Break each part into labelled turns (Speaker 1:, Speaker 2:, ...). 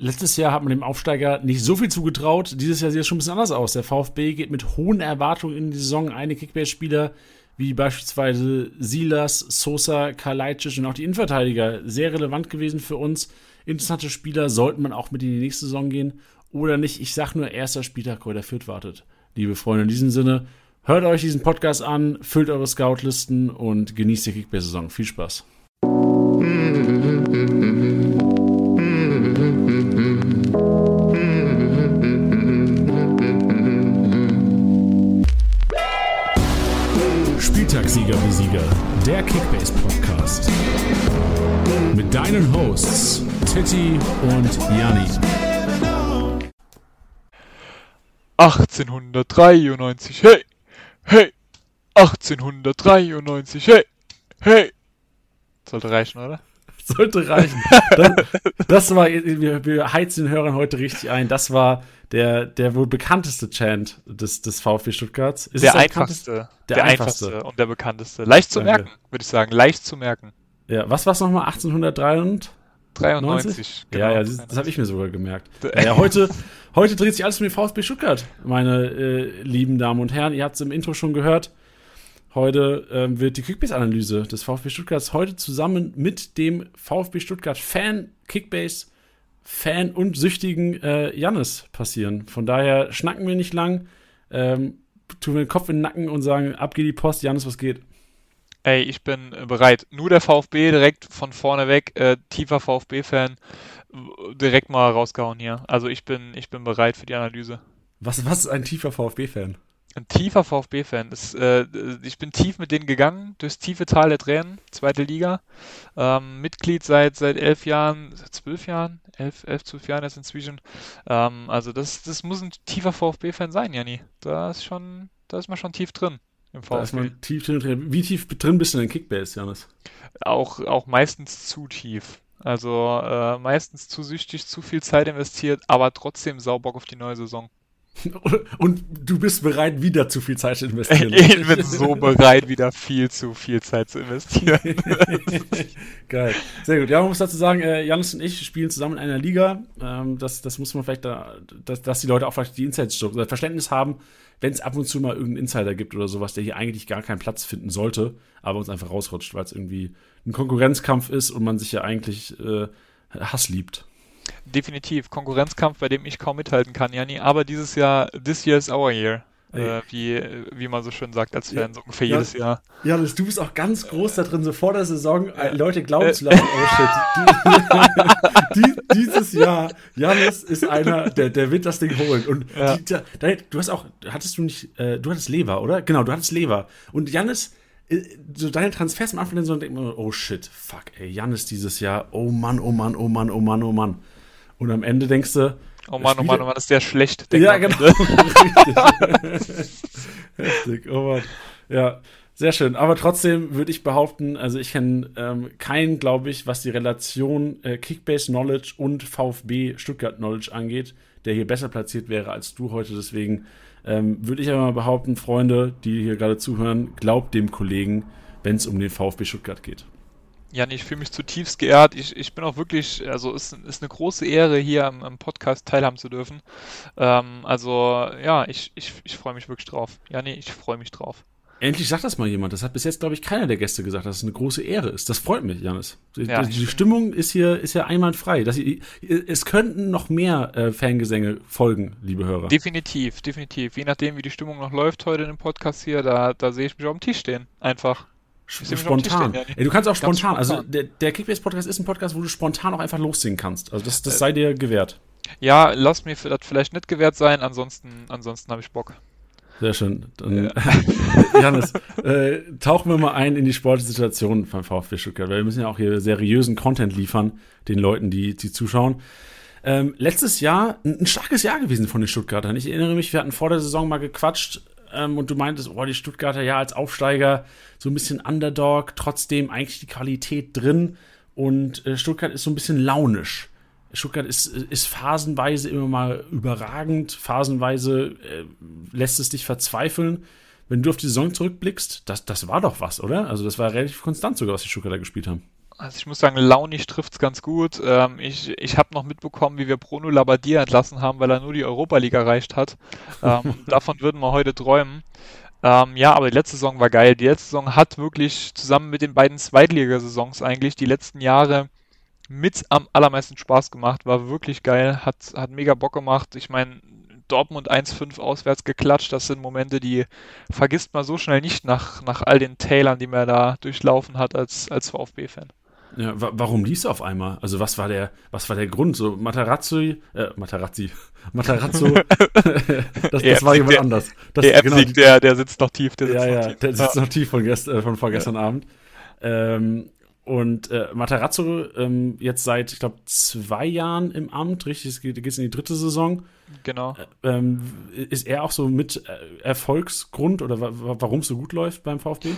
Speaker 1: letztes Jahr hat man dem Aufsteiger nicht so viel zugetraut. Dieses Jahr sieht es schon ein bisschen anders aus. Der VfB geht mit hohen Erwartungen in die Saison. Einige Kickbase-Spieler, wie beispielsweise Silas, Sosa, Kalajdzic und auch die Innenverteidiger, sehr relevant gewesen für uns. Interessante Spieler sollten man auch mit in die nächste Saison gehen oder nicht. Ich sag nur, erster Spieltag, der Fürth wartet. Liebe Freunde, in diesem Sinne, hört euch diesen Podcast an, füllt eure Scoutlisten und genießt die Kickbase-Saison. Viel Spaß. Der Kickbase Podcast. Mit deinen Hosts Titti und Janni.
Speaker 2: 1893, hey, hey, 1893, hey, hey. Sollte reichen, oder?
Speaker 1: Sollte reichen. Das, das war, wir, wir heizen den Hörern heute richtig ein. Das war der, der wohl bekannteste Chant des, des VfB Stuttgarts.
Speaker 2: Ist der einfachste. Der, der einfachste. einfachste. und der bekannteste. Leicht zu Danke. merken, würde ich sagen. Leicht zu merken.
Speaker 1: Ja, was war es nochmal? 1893?
Speaker 2: 93.
Speaker 1: Genau. Ja, ja, das, das habe ich mir sogar gemerkt. Ja, heute, heute dreht sich alles um den VfB Stuttgart, meine äh, lieben Damen und Herren. Ihr habt es im Intro schon gehört. Heute ähm, wird die Kickbase-Analyse des VfB Stuttgarts heute zusammen mit dem VfB Stuttgart-Fan, Kickbase-Fan und süchtigen äh, Jannis passieren. Von daher schnacken wir nicht lang, ähm, tun wir den Kopf in den Nacken und sagen, ab geht die Post. Jannis, was geht?
Speaker 2: Ey, ich bin äh, bereit. Nur der VfB direkt von vorne weg, äh, tiefer VfB-Fan, direkt mal rausgehauen hier. Also ich bin, ich bin bereit für die Analyse.
Speaker 1: Was, was ist ein tiefer VfB-Fan?
Speaker 2: Ein tiefer VfB-Fan. Äh, ich bin tief mit denen gegangen, durchs tiefe Tal der Tränen, zweite Liga. Ähm, Mitglied seit, seit elf Jahren, zwölf Jahren, elf, elf, zwölf Jahren ist inzwischen. Ähm, also das, das muss ein tiefer VfB-Fan sein, Janni. Da ist schon, da ist man schon tief drin.
Speaker 1: Im VfB. Da ist man tief drin. Wie tief drin bist du in den Kickbase, Janis?
Speaker 2: Auch, auch meistens zu tief. Also äh, meistens zu süchtig, zu viel Zeit investiert, aber trotzdem saubock auf die neue Saison.
Speaker 1: Und du bist bereit, wieder zu viel Zeit zu investieren.
Speaker 2: Ich bin so bereit, wieder viel zu viel Zeit zu investieren.
Speaker 1: Geil. Sehr gut. Ja, man muss dazu sagen, äh, Janis und ich spielen zusammen in einer Liga. Ähm, das, das muss man vielleicht da, dass, dass die Leute auch vielleicht die Insights oder Verständnis haben, wenn es ab und zu mal irgendeinen Insider gibt oder sowas, der hier eigentlich gar keinen Platz finden sollte, aber uns einfach rausrutscht, weil es irgendwie ein Konkurrenzkampf ist und man sich ja eigentlich äh, Hass liebt
Speaker 2: definitiv Konkurrenzkampf, bei dem ich kaum mithalten kann, Jani. Aber dieses Jahr, this year is our year. Äh, wie, wie man so schön sagt als Fan, ja, so ungefähr ja, jedes Jahr.
Speaker 1: Ja, du bist auch ganz groß da drin, so vor der Saison äh, Leute glauben äh, zu lassen, oh shit, die, die, dieses Jahr, Janis ist einer, der, der wird das Ding holen. Und ja. die, der, du hast auch, hattest du nicht, äh, du hattest Lever, oder? Genau, du hattest Lever. Und Janis, äh, so deine Transfers am Anfang so denkt man, oh shit, fuck, ey, Janis dieses Jahr, oh Mann, oh Mann, oh Mann, oh Mann, oh Mann. Und am Ende denkst du.
Speaker 2: Oh Mann, oh Mann, oh Mann, ist der schlecht.
Speaker 1: Ja, genau. Richtig. Heftig, oh Mann. Ja, sehr schön. Aber trotzdem würde ich behaupten, also ich kenne ähm, keinen, glaube ich, was die Relation äh, Kickbase Knowledge und VfB Stuttgart Knowledge angeht, der hier besser platziert wäre als du heute. Deswegen ähm, würde ich aber mal behaupten, Freunde, die hier gerade zuhören, glaubt dem Kollegen, wenn es um den VfB Stuttgart geht.
Speaker 2: Jan, ich fühle mich zutiefst geehrt. Ich, ich bin auch wirklich, also es ist, ist eine große Ehre, hier am, am Podcast teilhaben zu dürfen. Ähm, also ja, ich, ich, ich freue mich wirklich drauf. Janni, ich freue mich drauf.
Speaker 1: Endlich sagt das mal jemand. Das hat bis jetzt, glaube ich, keiner der Gäste gesagt, dass es eine große Ehre ist. Das freut mich, Janis. Die, ja, die Stimmung ist hier, ist hier einwandfrei. Das, es könnten noch mehr äh, Fangesänge folgen, liebe Hörer.
Speaker 2: Definitiv, definitiv. Je nachdem, wie die Stimmung noch läuft heute in dem Podcast hier, da, da sehe ich mich auf dem Tisch stehen. Einfach
Speaker 1: spontan. Ja, Ey, du kannst auch spontan. Also spontan. Also der, der Kickbase-Podcast ist ein Podcast, wo du spontan auch einfach lossingen kannst. Also das, das äh, sei dir gewährt.
Speaker 2: Ja, lass mir das vielleicht nicht gewährt sein, ansonsten, ansonsten habe ich Bock.
Speaker 1: Sehr schön. Dann, ja. Janis, äh, tauchen wir mal ein in die sportliche Situation beim VfB Stuttgart, weil wir müssen ja auch hier seriösen Content liefern, den Leuten, die, die zuschauen. Ähm, letztes Jahr ein, ein, starkes Jahr gewesen von den Stuttgartern. Ich erinnere mich, wir hatten vor der Saison mal gequatscht ähm, und du meintest, oh, die Stuttgarter ja als Aufsteiger so ein bisschen Underdog, trotzdem eigentlich die Qualität drin und äh, Stuttgart ist so ein bisschen launisch. Stuttgart ist, ist phasenweise immer mal überragend, phasenweise äh, lässt es dich verzweifeln. Wenn du auf die Saison zurückblickst, das, das war doch was, oder? Also das war relativ konstant sogar, was die Stuttgarter gespielt haben.
Speaker 2: Also ich muss sagen, launig trifft es ganz gut. Ähm, ich ich habe noch mitbekommen, wie wir Bruno Labbadia entlassen haben, weil er nur die Europa League erreicht hat. Ähm, davon würden wir heute träumen. Ähm, ja, aber die letzte Saison war geil. Die letzte Saison hat wirklich zusammen mit den beiden Zweitligasaisons eigentlich die letzten Jahre mit am allermeisten Spaß gemacht. War wirklich geil, hat, hat mega Bock gemacht. Ich meine, Dortmund 1-5 auswärts geklatscht. Das sind Momente, die vergisst man so schnell nicht nach, nach all den Tälern, die man da durchlaufen hat als, als VfB-Fan.
Speaker 1: Ja, warum liest du auf einmal? Also was war der, was war der Grund? So Matarazzi, äh, Matarazzi, Matarazzo, das, das war jemand der, anders. Das,
Speaker 2: der, genau, der, der sitzt noch tief.
Speaker 1: Der sitzt ja, ja, tief. der sitzt ja. noch tief von, gest, äh, von vorgestern ja. Abend. Ähm, und äh, Matarazzo ähm, jetzt seit, ich glaube, zwei Jahren im Amt, richtig, es geht, geht in die dritte Saison.
Speaker 2: Genau.
Speaker 1: Äh, ähm, ist er auch so mit äh, Erfolgsgrund oder warum es so gut läuft beim VfB?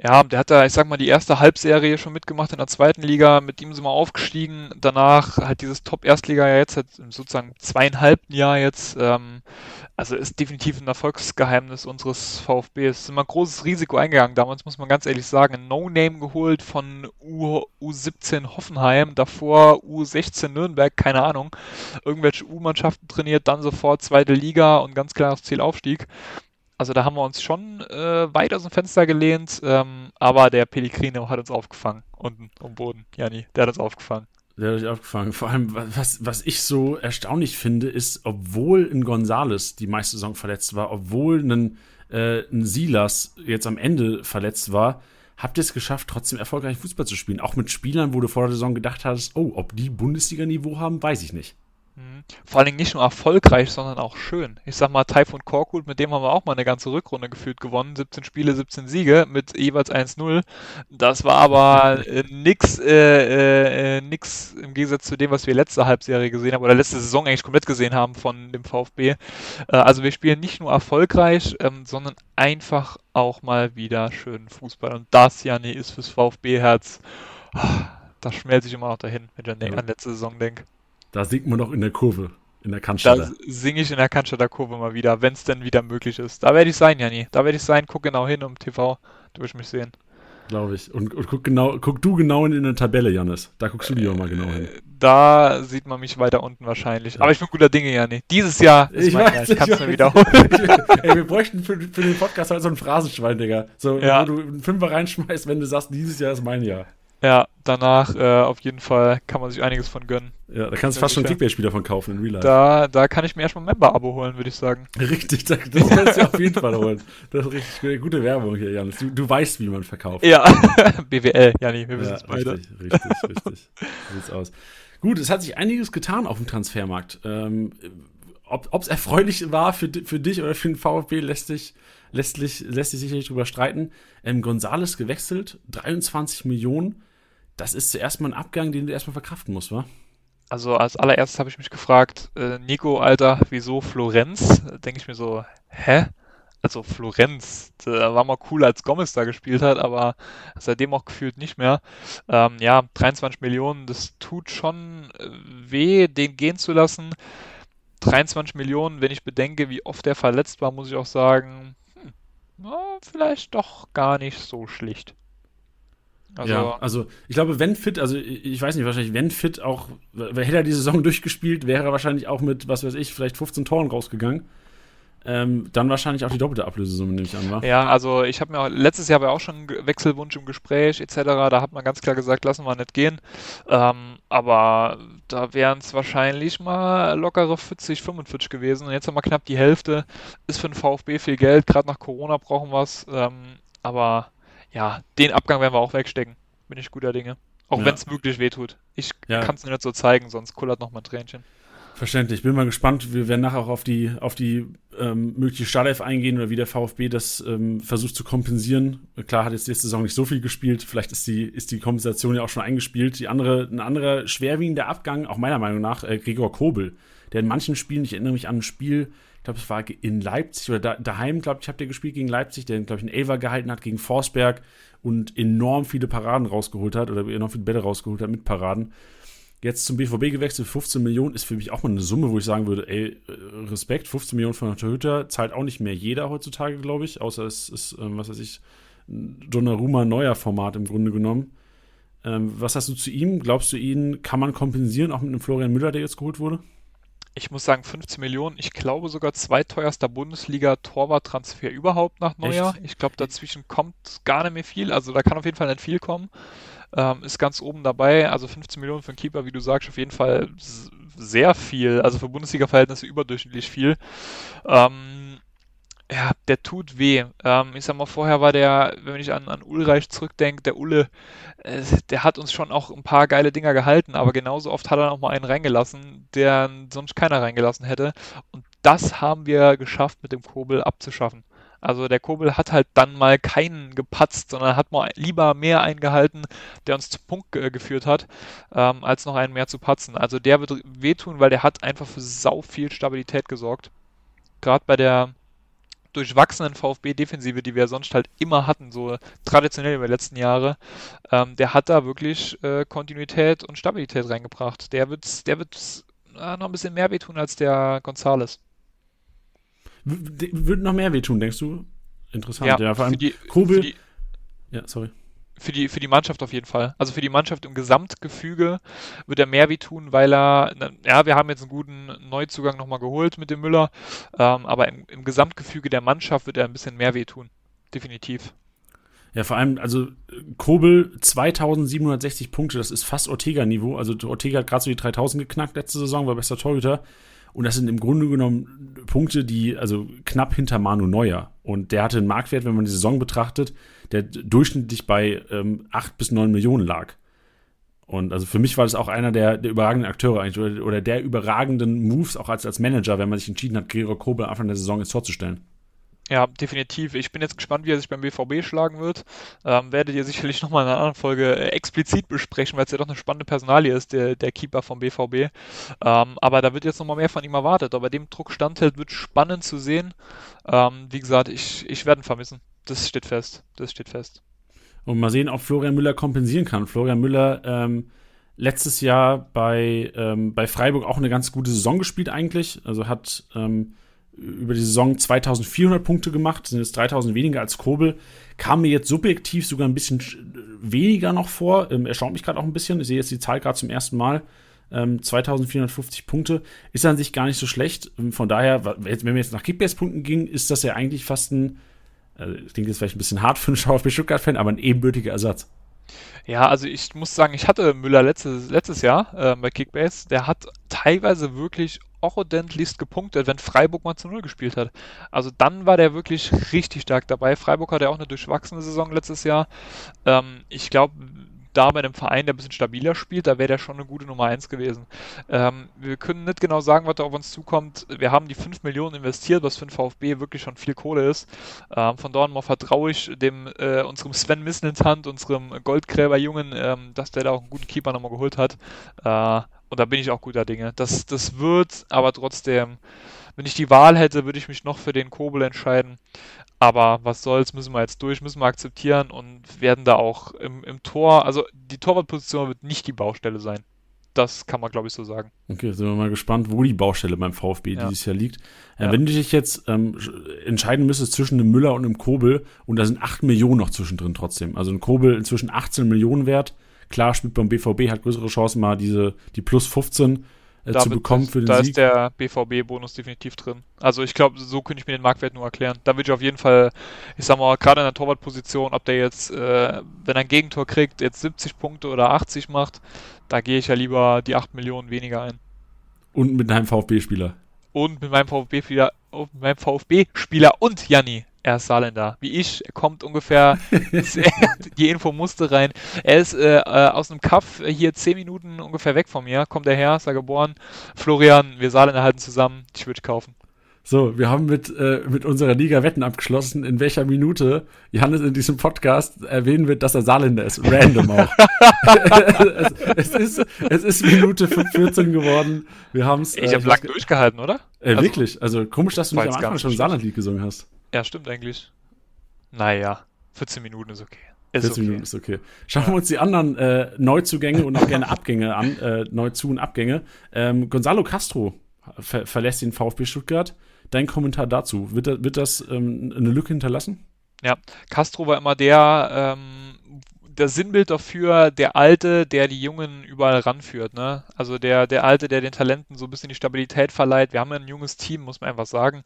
Speaker 2: Ja, der hat da, ich sag mal, die erste Halbserie schon mitgemacht in der zweiten Liga. Mit ihm sind wir aufgestiegen. Danach halt dieses Top-Erstliga jetzt, sozusagen zweieinhalb Jahr jetzt. Ähm, also ist definitiv ein Erfolgsgeheimnis unseres VfBs. Sind wir ein großes Risiko eingegangen. Damals muss man ganz ehrlich sagen, ein No-Name geholt von U, U17 Hoffenheim, davor U16 Nürnberg, keine Ahnung. Irgendwelche U-Mannschaften trainiert, dann sofort zweite Liga und ganz klares Ziel Aufstieg. Also da haben wir uns schon äh, weit aus dem Fenster gelehnt, ähm, aber der Pellegrino hat uns aufgefangen unten am Boden. Jani, der hat uns aufgefangen.
Speaker 1: Der hat euch aufgefangen. Vor allem, was, was ich so erstaunlich finde, ist, obwohl ein Gonzales die meiste Saison verletzt war, obwohl ein, äh, ein Silas jetzt am Ende verletzt war, habt ihr es geschafft, trotzdem erfolgreich Fußball zu spielen. Auch mit Spielern, wo du vor der Saison gedacht hattest, oh, ob die Bundesliga-Niveau haben, weiß ich nicht.
Speaker 2: Mhm. Vor allen Dingen nicht nur erfolgreich, sondern auch schön. Ich sag mal, Taifun Korkut, mit dem haben wir auch mal eine ganze Rückrunde gefühlt gewonnen. 17 Spiele, 17 Siege mit jeweils 1-0. Das war aber äh, nix, äh, äh, äh, nix im Gegensatz zu dem, was wir letzte Halbserie gesehen haben oder letzte Saison eigentlich komplett gesehen haben von dem VfB. Äh, also wir spielen nicht nur erfolgreich, ähm, sondern einfach auch mal wieder schön Fußball. Und das, Janni, ist fürs VfB-Herz. Ah, da schmelze ich immer noch dahin, wenn ich an, an letzte Saison denke.
Speaker 1: Da singt man noch in der Kurve, in der Cannstatter.
Speaker 2: Da singe ich in der Cannstatter Kurve mal wieder, wenn es denn wieder möglich ist. Da werde ich sein, Janni. Da werde ich sein. Guck genau hin um TV. Du wirst mich sehen.
Speaker 1: Glaube ich. Und, und, guck, genau, guck du genau in eine Tabelle, Janis. Da guckst du die auch mal genau hin. Äh,
Speaker 2: da sieht man mich weiter unten wahrscheinlich. Ja. Aber ich bin guter Dinge, Janni. Dieses Jahr
Speaker 1: ist ich mein weiß, Jahr. Ich kann es mir wiederholen. Ey, wir bräuchten für, für, den Podcast halt so ein Phrasenschwein, Digga. So, ja. wo du einen Fünfer reinschmeißt, wenn du sagst, dieses Jahr ist mein Jahr.
Speaker 2: Ja, danach äh, auf jeden Fall kann man sich einiges von gönnen.
Speaker 1: Ja, da kannst du fast schon ein Kickbase-Spiel davon kaufen in Real Life.
Speaker 2: Da, da kann ich mir erstmal ein Member-Abo holen, würde ich sagen.
Speaker 1: Richtig, das, kannst du auf jeden Fall holen. Das ist richtig gute Werbung hier, Janis. Du, du weißt, wie man verkauft.
Speaker 2: Ja, BWL, Jani, wir wissen es beide.
Speaker 1: Richtig, richtig, richtig. So sieht's aus. Gut, es hat sich einiges getan auf dem Transfermarkt. Ähm, ob es erfreulich war für, für dich oder für den VfB, lässt sich, lässt, lässt sich sicherlich drüber streiten. Ähm, Gonzales gewechselt, 23 Millionen das ist zuerst mal ein Abgang, den du erstmal verkraften musst, wa?
Speaker 2: Also als allererstes habe ich mich gefragt, äh, Nico, Alter, wieso Florenz? Denke ich mir so, hä? Also Florenz, da war mal cool, als Gomez da gespielt hat, aber seitdem auch gefühlt nicht mehr. Ähm, ja, 23 Millionen, das tut schon äh, weh, den gehen zu lassen. 23 Millionen, wenn ich bedenke, wie oft er verletzt war, muss ich auch sagen, hm, na, vielleicht doch gar nicht so schlicht.
Speaker 1: Also, ja, also ich glaube, wenn fit, also ich weiß nicht, wahrscheinlich, wenn fit auch, hätte er die Saison durchgespielt, wäre er wahrscheinlich auch mit, was weiß ich, vielleicht 15 Toren rausgegangen. Ähm, dann wahrscheinlich auch die doppelte Ablösesumme, nehme ich an, wa?
Speaker 2: Ja, also ich habe mir letztes Jahr war auch schon Wechselwunsch im Gespräch etc. Da hat man ganz klar gesagt, lassen wir nicht gehen. Ähm, aber da wären es wahrscheinlich mal lockere 40, 45 gewesen. Und jetzt haben wir knapp die Hälfte. Ist für den VfB viel Geld, gerade nach Corona brauchen wir es. Ähm, aber ja, den Abgang werden wir auch wegstecken. Bin ich guter Dinge. Auch ja. wenn es wirklich wehtut. Ich ja. kann es nicht so zeigen, sonst kullert noch mal ein Tränchen.
Speaker 1: Verständlich. Bin mal gespannt. Wir werden nachher auch auf die, auf die ähm, mögliche Startelf eingehen oder wie der VfB das ähm, versucht zu kompensieren. Klar hat jetzt die Saison nicht so viel gespielt. Vielleicht ist die, ist die Kompensation ja auch schon eingespielt. Die andere, ein anderer schwerwiegender Abgang, auch meiner Meinung nach, äh, Gregor Kobel, der in manchen Spielen, ich erinnere mich an ein Spiel, glaube, es war in Leipzig oder da, daheim, glaube ich, habt ihr gespielt gegen Leipzig, der, glaube ich, einen Elfer gehalten hat gegen Forsberg und enorm viele Paraden rausgeholt hat oder enorm viele Bälle rausgeholt hat mit Paraden. Jetzt zum BVB gewechselt, 15 Millionen ist für mich auch mal eine Summe, wo ich sagen würde, ey, äh, Respekt, 15 Millionen von Torhüter zahlt auch nicht mehr jeder heutzutage, glaube ich, außer es ist, ähm, was weiß ich, Donnarumma neuer Format im Grunde genommen. Ähm, was hast du zu ihm? Glaubst du, ihn kann man kompensieren, auch mit einem Florian Müller, der jetzt geholt wurde?
Speaker 2: Ich muss sagen, 15 Millionen, ich glaube sogar zweiteuerster Bundesliga-Torwart-Transfer überhaupt nach Neujahr. Echt? Ich glaube, dazwischen kommt gar nicht mehr viel. Also da kann auf jeden Fall nicht viel kommen. Ähm, ist ganz oben dabei. Also 15 Millionen für einen Keeper, wie du sagst, auf jeden Fall sehr viel. Also für Bundesliga-Verhältnisse überdurchschnittlich viel. Ähm, ja, der tut weh. Ähm, ich sag mal, vorher war der, wenn ich an, an Ulreich zurückdenke, der Ulle, äh, der hat uns schon auch ein paar geile Dinger gehalten, aber genauso oft hat er noch mal einen reingelassen, der sonst keiner reingelassen hätte. Und das haben wir geschafft, mit dem Kobel abzuschaffen. Also der Kobel hat halt dann mal keinen gepatzt, sondern hat mal lieber mehr eingehalten, der uns zum Punkt ge geführt hat, ähm, als noch einen mehr zu patzen. Also der wird wehtun, weil der hat einfach für sau viel Stabilität gesorgt. Gerade bei der durchwachsenen VfB-Defensive, die wir sonst halt immer hatten, so traditionell über die letzten Jahre, ähm, der hat da wirklich äh, Kontinuität und Stabilität reingebracht. Der wird, der wird äh, noch ein bisschen mehr wehtun als der Gonzales.
Speaker 1: Würde noch mehr wehtun, denkst du? Interessant,
Speaker 2: ja. ja vor allem die, Kobel. Die,
Speaker 1: ja, sorry
Speaker 2: für die, für die Mannschaft auf jeden Fall. Also für die Mannschaft im Gesamtgefüge wird er mehr wie tun, weil er, ja, wir haben jetzt einen guten Neuzugang nochmal geholt mit dem Müller, ähm, aber im, im Gesamtgefüge der Mannschaft wird er ein bisschen mehr weh tun. Definitiv.
Speaker 1: Ja, vor allem, also Kobel 2760 Punkte, das ist fast Ortega-Niveau. Also Ortega hat gerade so die 3000 geknackt letzte Saison, war bester Torhüter. Und das sind im Grunde genommen Punkte, die, also knapp hinter Manu Neuer. Und der hatte einen Marktwert, wenn man die Saison betrachtet, der durchschnittlich bei ähm, 8 bis 9 Millionen lag. Und also für mich war das auch einer der, der überragenden Akteure eigentlich oder, oder, der überragenden Moves auch als, als Manager, wenn man sich entschieden hat, Gregor Kobel Anfang der Saison ins Tor zu stellen.
Speaker 2: Ja, definitiv. Ich bin jetzt gespannt, wie er sich beim BVB schlagen wird. Ähm, werdet ihr sicherlich nochmal in einer anderen Folge äh, explizit besprechen, weil es ja doch eine spannende Personalie ist, der, der Keeper vom BVB. Ähm, aber da wird jetzt nochmal mehr von ihm erwartet. Aber dem Druck standhält, wird spannend zu sehen. Ähm, wie gesagt, ich, ich werde ihn vermissen. Das steht fest. Das steht fest.
Speaker 1: Und mal sehen, ob Florian Müller kompensieren kann. Florian Müller ähm, letztes Jahr bei, ähm, bei Freiburg auch eine ganz gute Saison gespielt eigentlich. Also hat ähm, über die Saison 2400 Punkte gemacht, sind jetzt 3000 weniger als Kobel. Kam mir jetzt subjektiv sogar ein bisschen weniger noch vor. Ähm, erstaunt mich gerade auch ein bisschen. Ich sehe jetzt die Zahl gerade zum ersten Mal. Ähm, 2450 Punkte ist an sich gar nicht so schlecht. Ähm, von daher, wenn wir jetzt nach Kickbase-Punkten gingen, ist das ja eigentlich fast ein, äh, ich denke, das ist vielleicht ein bisschen hart für einen VfB Stuttgart-Fan, aber ein ebenbürtiger Ersatz.
Speaker 2: Ja, also ich muss sagen, ich hatte Müller letztes, letztes Jahr äh, bei Kickbase. Der hat teilweise wirklich ordentlichst gepunktet, wenn Freiburg mal zu Null gespielt hat. Also dann war der wirklich richtig stark dabei. Freiburg hatte ja auch eine durchwachsene Saison letztes Jahr. Ähm, ich glaube, da bei einem Verein, der ein bisschen stabiler spielt, da wäre der schon eine gute Nummer 1 gewesen. Ähm, wir können nicht genau sagen, was da auf uns zukommt. Wir haben die 5 Millionen investiert, was für den VfB wirklich schon viel Kohle ist. Ähm, von mal vertraue ich dem äh, unserem Sven Mislintant, unserem Goldgräberjungen, ähm, dass der da auch einen guten Keeper nochmal geholt hat. Äh, und da bin ich auch guter Dinge. Das, das wird, aber trotzdem, wenn ich die Wahl hätte, würde ich mich noch für den Kobel entscheiden. Aber was soll's, müssen wir jetzt durch, müssen wir akzeptieren und werden da auch im, im Tor, also die Torwartposition wird nicht die Baustelle sein. Das kann man, glaube ich, so sagen.
Speaker 1: Okay, sind wir mal gespannt, wo die Baustelle beim VfB ja. dieses Jahr liegt. Äh, ja. Wenn du dich jetzt ähm, entscheiden müsstest zwischen einem Müller und einem Kobel, und da sind 8 Millionen noch zwischendrin trotzdem. Also ein Kobel inzwischen 18 Millionen wert. Klar, spielt beim BVB, hat größere Chancen, mal diese, die plus 15 äh, zu bekommen für den
Speaker 2: da
Speaker 1: Sieg.
Speaker 2: Da ist der BVB-Bonus definitiv drin. Also ich glaube, so könnte ich mir den Marktwert nur erklären. Da würde ich auf jeden Fall, ich sag mal, gerade in der Torwartposition, ob der jetzt, äh, wenn er ein Gegentor kriegt, jetzt 70 Punkte oder 80 macht, da gehe ich ja lieber die 8 Millionen weniger ein.
Speaker 1: Und mit einem VfB-Spieler.
Speaker 2: Und mit meinem VfB-Spieler, oh, meinem VfB-Spieler und Janni. Er ist Saarländer. Wie ich, er kommt ungefähr, die Info musste rein. Er ist äh, äh aus einem Kaff hier 10 Minuten ungefähr weg von mir. Kommt er her, ist er geboren. Florian, wir Saarländer halten zusammen. Ich würde kaufen.
Speaker 1: So, wir haben mit, äh, mit unserer Liga Wetten abgeschlossen, in welcher Minute Johannes in diesem Podcast erwähnen wird, dass er Saarländer ist. Random auch. es, es, ist, es ist Minute 14 geworden. Wir haben's,
Speaker 2: ich habe äh, lang durchgehalten, oder?
Speaker 1: Äh, also, wirklich. Also komisch, dass du nicht am Anfang schon Saarlandlied gesungen hast.
Speaker 2: Ja, stimmt eigentlich. Naja, 14 Minuten ist okay.
Speaker 1: Ist 14 okay. Minuten ist okay. Schauen wir uns die anderen äh, Neuzugänge und auch gerne Abgänge an, äh, Neuzu- und Abgänge. Ähm, Gonzalo Castro ver verlässt den VfB Stuttgart. Dein Kommentar dazu. Wird, da, wird das ähm, eine Lücke hinterlassen?
Speaker 2: Ja, Castro war immer der, ähm, der Sinnbild dafür, der Alte, der die Jungen überall ranführt, ne? Also der, der Alte, der den Talenten so ein bisschen die Stabilität verleiht. Wir haben ja ein junges Team, muss man einfach sagen.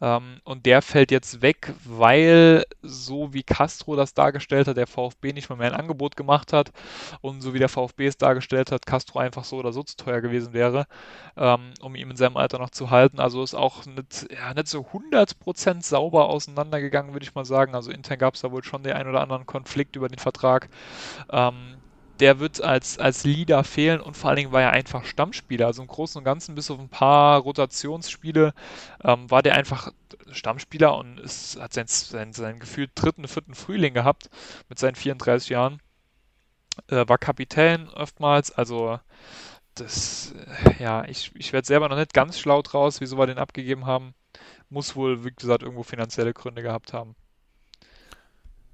Speaker 2: Ähm, und der fällt jetzt weg, weil so wie Castro das dargestellt hat, der VfB nicht mal mehr ein Angebot gemacht hat und so wie der VfB es dargestellt hat, Castro einfach so oder so zu teuer gewesen wäre, ähm, um ihn in seinem Alter noch zu halten. Also ist auch nicht, ja, nicht so 100% sauber auseinandergegangen, würde ich mal sagen. Also intern gab es da wohl schon den ein oder anderen Konflikt über den Vertrag. Ähm, der wird als, als Leader fehlen und vor allen Dingen war er einfach Stammspieler. Also im Großen und Ganzen, bis auf ein paar Rotationsspiele, ähm, war der einfach Stammspieler und ist, hat seinen, seinen, seinen gefühlt dritten, vierten Frühling gehabt mit seinen 34 Jahren. Äh, war Kapitän oftmals, also das, äh, ja, ich, ich werde selber noch nicht ganz schlau draus, wieso wir den abgegeben haben. Muss wohl, wie gesagt, irgendwo finanzielle Gründe gehabt haben.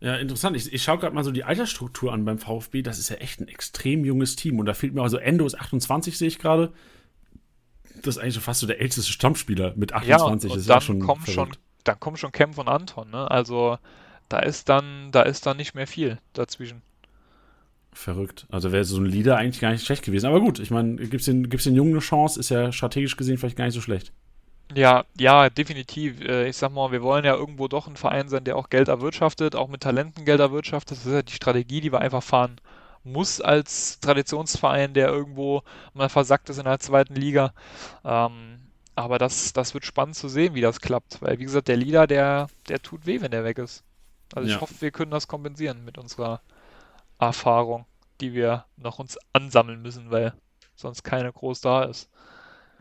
Speaker 1: Ja, interessant. Ich, ich schaue gerade mal so die Altersstruktur an beim VfB. Das ist ja echt ein extrem junges Team. Und da fehlt mir also Endo ist 28, sehe ich gerade. Das ist eigentlich schon fast so der älteste Stammspieler mit 28.
Speaker 2: Ja, und
Speaker 1: ist
Speaker 2: dann
Speaker 1: ja schon,
Speaker 2: kommen schon, dann kommen schon Cam von Anton. Ne? Also da ist dann, da ist dann nicht mehr viel dazwischen.
Speaker 1: Verrückt. Also wäre so ein Leader eigentlich gar nicht schlecht gewesen. Aber gut, ich meine, gibt es den, gibt's den Jungen eine Chance? Ist ja strategisch gesehen vielleicht gar nicht so schlecht.
Speaker 2: Ja, ja, definitiv. Äh, Ich sag mal, wir wollen ja irgendwo doch ein Verein sein, der auch Geld erwirtschaftet, auch mit Talenten Geld erwirtschaftet. Das ist ja die Strategie, die wir einfach fahren muss als Traditionsverein, der irgendwo mal versackt ist in der zweiten Liga. Ähm, aber das, das wird spannend zu sehen, wie das klappt. Weil, wie gesagt, der Leader, der, der tut weh, wenn der weg ist. Also ich
Speaker 1: Ja.
Speaker 2: hoffe, wir können das kompensieren mit unserer Erfahrung, die wir noch uns ansammeln müssen, weil sonst keine groß da ist.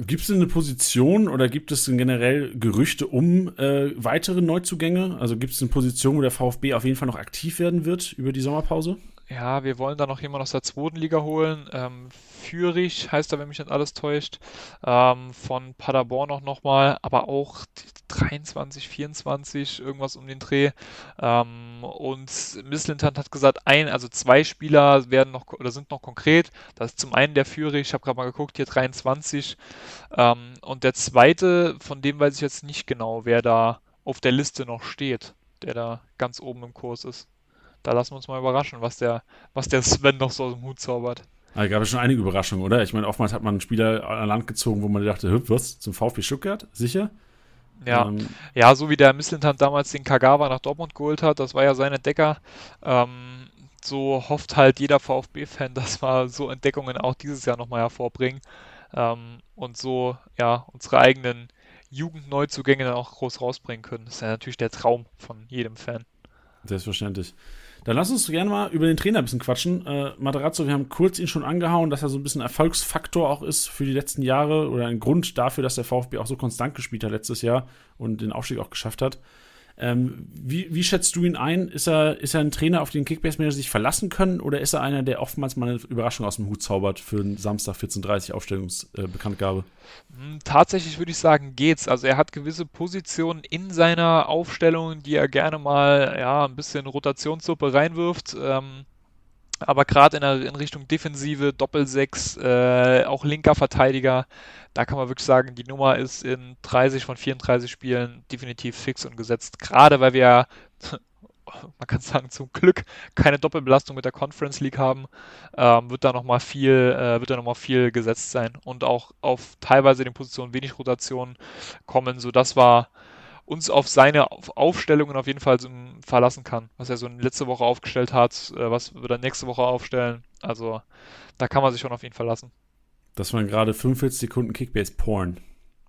Speaker 1: Gibt es eine Position oder gibt es denn generell Gerüchte um äh, weitere Neuzugänge? Also gibt es eine Position, wo der VfB auf jeden Fall noch aktiv werden wird über die Sommerpause?
Speaker 2: Ja, wir wollen da noch jemanden aus der zweiten Liga holen. Ähm, Fürich heißt er, wenn mich nicht alles täuscht. Ähm, von Paderborn auch nochmal, aber auch die 23, 24, irgendwas um den Dreh. Ähm, und Misslintat hat gesagt, ein, also zwei Spieler werden noch oder sind noch konkret. Das ist zum einen der Fürich, ich habe gerade mal geguckt, hier 23. Ähm, und der zweite, von dem weiß ich jetzt nicht genau, wer da auf der Liste noch steht, der da ganz oben im Kurs ist. Da lassen wir uns mal überraschen, was der, was der Sven noch so aus dem Hut zaubert.
Speaker 1: Da gab es schon einige Überraschungen, oder? Ich meine, oftmals hat man einen Spieler an Land gezogen, wo man dachte, "Hä, was, zum VfB Stuttgart? Sicher?
Speaker 2: Ja,
Speaker 1: Ähm,
Speaker 2: ja, so wie der Misslintat damals den Kagawa nach Dortmund geholt hat, das war ja sein Entdecker. Ähm, so hofft halt jeder VfB-Fan, dass wir so Entdeckungen auch dieses Jahr nochmal hervorbringen. Ähm, und so, ja, unsere eigenen Jugendneuzugänge dann auch groß rausbringen können. Das ist ja natürlich der Traum von jedem Fan.
Speaker 1: Selbstverständlich. Dann lass uns gerne mal über den Trainer ein bisschen quatschen. Äh, Materazzo, wir haben kurz ihn schon angehauen, dass er so ein bisschen Erfolgsfaktor auch ist für die letzten Jahre oder ein Grund dafür, dass der VfB auch so konstant gespielt hat letztes Jahr und den Aufstieg auch geschafft hat. Ähm, wie, wie schätzt du ihn ein? Ist er, ist er ein Trainer, auf den Kickbase-Manager sich verlassen können oder ist er einer, der oftmals mal eine Überraschung aus dem Hut zaubert für einen Samstag 14.30 Aufstellungsbekanntgabe?
Speaker 2: Hm, Tatsächlich würde ich sagen, geht's. Also er hat gewisse Positionen in seiner Aufstellung, die er gerne mal ja, ein bisschen Rotationssuppe reinwirft. Ähm, aber gerade in, in Richtung Defensive, Doppelsechs, äh, auch linker Verteidiger, da kann man wirklich sagen, die Nummer ist in 30 von 34 Spielen definitiv fix und gesetzt. Gerade weil wir, man kann sagen, zum Glück keine Doppelbelastung mit der Conference League haben, ähm, wird da nochmal viel, äh, noch viel gesetzt sein und auch auf teilweise den Positionen wenig Rotation kommen, sodass wir uns auf seine Auf- Aufstellungen auf jeden Fall so verlassen kann. Was er so letzte Woche aufgestellt hat, äh, was wird er nächste Woche aufstellen. Also da kann man sich schon auf ihn verlassen.
Speaker 1: Das waren gerade 45 Sekunden Kickbase-Porn.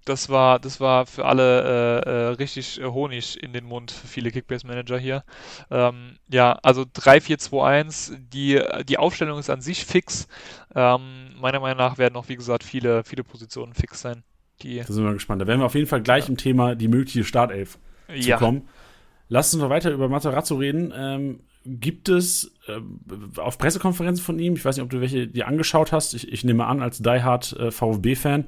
Speaker 2: Das war, das war für alle äh, äh, richtig äh, Honig in den Mund für viele Kickbase-Manager hier. Ähm, ja, also 3-4-2-1, die, die Aufstellung ist an sich fix. Ähm, meiner Meinung nach werden auch, wie gesagt, viele, viele Positionen fix sein. Die,
Speaker 1: Da sind wir gespannt. Da werden wir auf jeden Fall gleich im Thema die mögliche Startelf zu
Speaker 2: ja,
Speaker 1: kommen. Lass uns noch weiter über Materazzo reden. Ähm, gibt es äh, auf Pressekonferenzen von ihm, ich weiß nicht, ob du welche dir angeschaut hast, ich, ich nehme an, als Die Hard äh, VfB-Fan,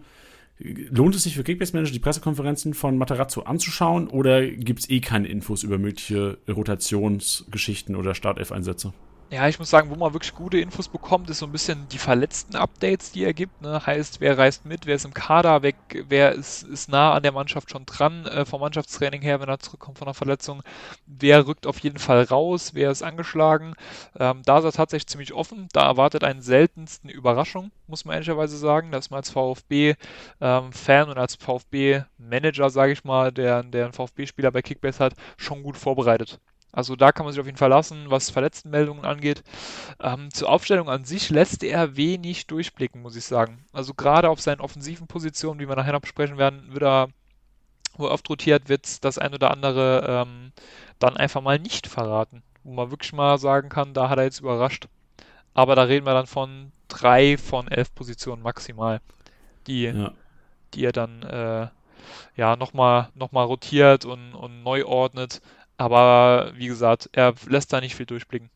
Speaker 1: lohnt es sich für Kickbase Manager die Pressekonferenzen von Materazzo anzuschauen oder gibt es eh keine Infos über mögliche Rotationsgeschichten oder Startelf-Einsätze?
Speaker 2: Ja, ich muss sagen, wo man wirklich gute Infos bekommt, ist so ein bisschen die verletzten Updates, die er gibt. Ne? Heißt, wer reist mit, wer ist im Kader weg, wer ist, ist nah an der Mannschaft schon dran, äh, vom Mannschaftstraining her, wenn er zurückkommt von der Verletzung. Wer rückt auf jeden Fall raus, wer ist angeschlagen. Ähm, da ist er tatsächlich ziemlich offen. Da erwartet einen seltensten Überraschung, muss man ehrlicherweise sagen. dass man als VfB-Fan ähm, und als VfB-Manager, sage ich mal, der, der einen VfB-Spieler bei Kickbase hat, schon gut vorbereitet. Also da kann man sich auf jeden Fall lassen, was Verletztenmeldungen angeht. Ähm, zur Aufstellung an sich lässt er wenig durchblicken, muss ich sagen. Also gerade auf seinen offensiven Positionen, wie wir nachher noch besprechen werden, wird er, wo er oft rotiert, wird das ein oder andere ähm, dann einfach mal nicht verraten. Wo man wirklich mal sagen kann, da hat er jetzt überrascht. Aber da reden wir dann von drei von elf Positionen maximal, die, ja. die er dann äh, ja nochmal noch mal rotiert und, und neu ordnet. Aber wie gesagt, er lässt da nicht viel durchblicken.